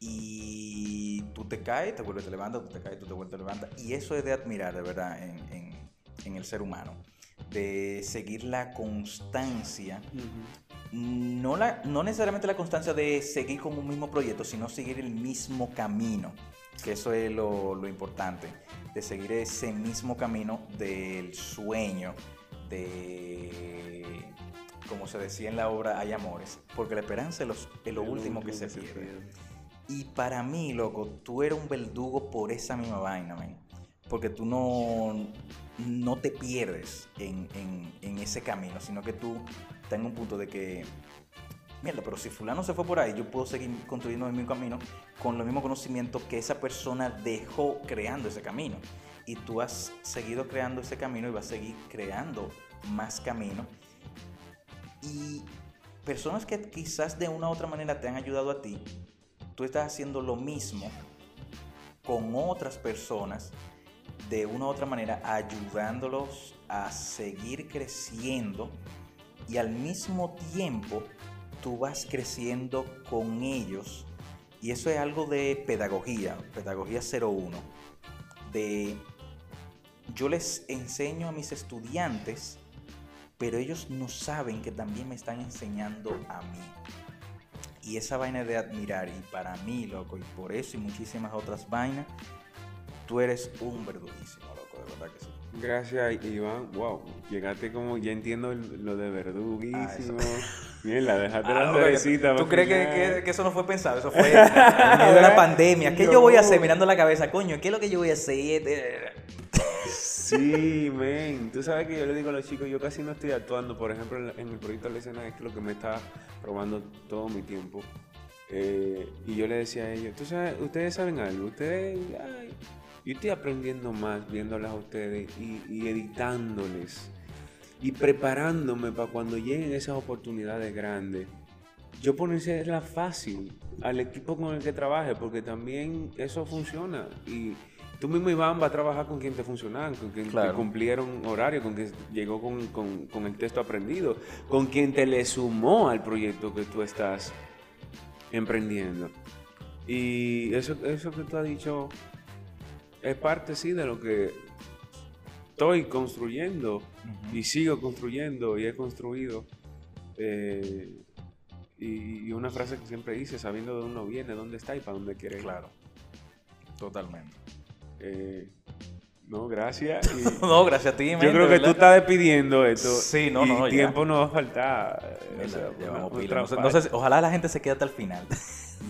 y tú te caes, te vuelves, te levantas, tú te caes, tú te vuelves, te levantas, y eso es de admirar, de verdad, en, en- en el ser humano, de seguir la constancia no, la, no necesariamente la constancia de seguir con un mismo proyecto, sino seguir el mismo camino, que eso es lo, lo importante, de seguir ese mismo camino del sueño, de, como se decía en la obra, hay amores, porque la esperanza es, los- es lo último que se pierde. Y para mí, loco, tú eres un verdugo por esa misma vaina, man. Porque tú no, no te pierdes en, en- en ese camino, sino que tú estás en un punto de que, mierda, pero si fulano se fue por ahí, yo puedo seguir construyendo mi camino con los mismos conocimientos que esa persona dejó creando ese camino. Y tú has seguido creando ese camino y vas a seguir creando más caminos. Y personas que quizás de una u otra manera te han ayudado a ti, tú estás haciendo lo mismo con otras personas de una u otra manera ayudándolos a seguir creciendo y al mismo tiempo tú vas creciendo con ellos y eso es algo de pedagogía, pedagogía 01, de yo les enseño a mis estudiantes, pero ellos no saben que también me están enseñando a mí. Y esa vaina de admirar, y para mí, loco, y por eso y muchísimas otras vainas, tú eres un verduguísimo, loco, de verdad que sí. Gracias, Iván. Wow, llegaste como, ya entiendo lo de Ah, verduguísimo. Mierda, dejaste *laughs* la Ah, porque cerecita. ¿Tú crees que, final. que- que eso no fue pensado? Eso fue *laughs* en medio de la pandemia. ¿Qué yo voy a hacer mirando la cabeza? Coño, ¿qué es lo que yo voy a hacer? Sí, men. Tú sabes que yo le digo a los chicos, yo casi no estoy actuando. Por ejemplo, en en el proyecto de la escena es que lo que me está robando todo mi tiempo. Eh, y yo le decía a ellos, tú sabes, ustedes saben algo, ustedes, ay, yo estoy aprendiendo más viéndolas a ustedes y, y editándoles y preparándome para cuando lleguen esas oportunidades grandes. Yo ponerla fácil al equipo con el que trabaje, porque también eso funciona. Y tú mismo, Iván, va a trabajar con quien te funcionan, con quien Claro. te cumplieron horario, con quien llegó con, con- con el texto aprendido, con quien te le sumó al proyecto que tú estás emprendiendo. Y eso, eso que tú has dicho es parte, sí, de lo que estoy construyendo y sigo construyendo y he construido. Eh, y, y una frase que siempre dice, sabiendo de dónde uno viene, dónde está y para dónde quiere ir. Claro, totalmente. Eh, no, gracias. y *laughs* No, gracias a ti, yo creo que tú verdad. estás despidiendo esto. Sí, no, y no, ya. tiempo no va a faltar. eh, o sea, No no sé ojalá la gente se quede hasta el final.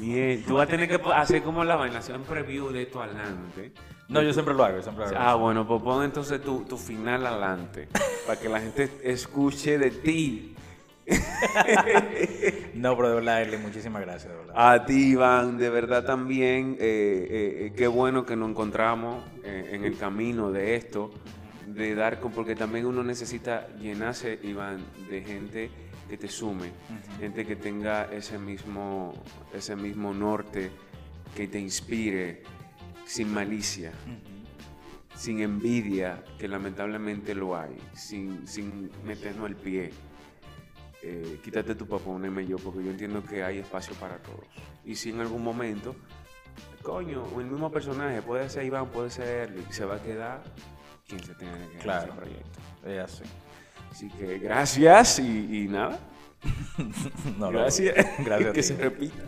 Bien, tú vas a tener que *laughs* hacer como la vaina, hacer un preview de esto adelante. No, yo siempre lo hago, siempre lo hago. Ah, bueno, pues pon entonces tu, tu final adelante, para que la gente escuche de ti. *laughs* No, pero de verdad, muchísimas gracias, de verdad. A ti, Iván, de verdad también, eh, eh, eh, qué bueno que nos encontramos eh, en el camino de esto, de dar, con- porque también uno necesita llenarse, Iván, de gente que te sume, gente que tenga ese mismo, ese mismo norte, que te inspire, sin malicia, sin envidia, que lamentablemente lo hay, sin, sin meternos el pie. Eh, quítate tu papá, poneme yo, porque yo entiendo que hay espacio para todos. Y si en algún momento, coño, el mismo personaje, puede ser Iván, puede ser Erly, se va a quedar quien se tenga que quedar Claro. en ese proyecto. Es así. Así que gracias y, y nada. *laughs* No, gracias. *laughs* Gracias *laughs* que se repita.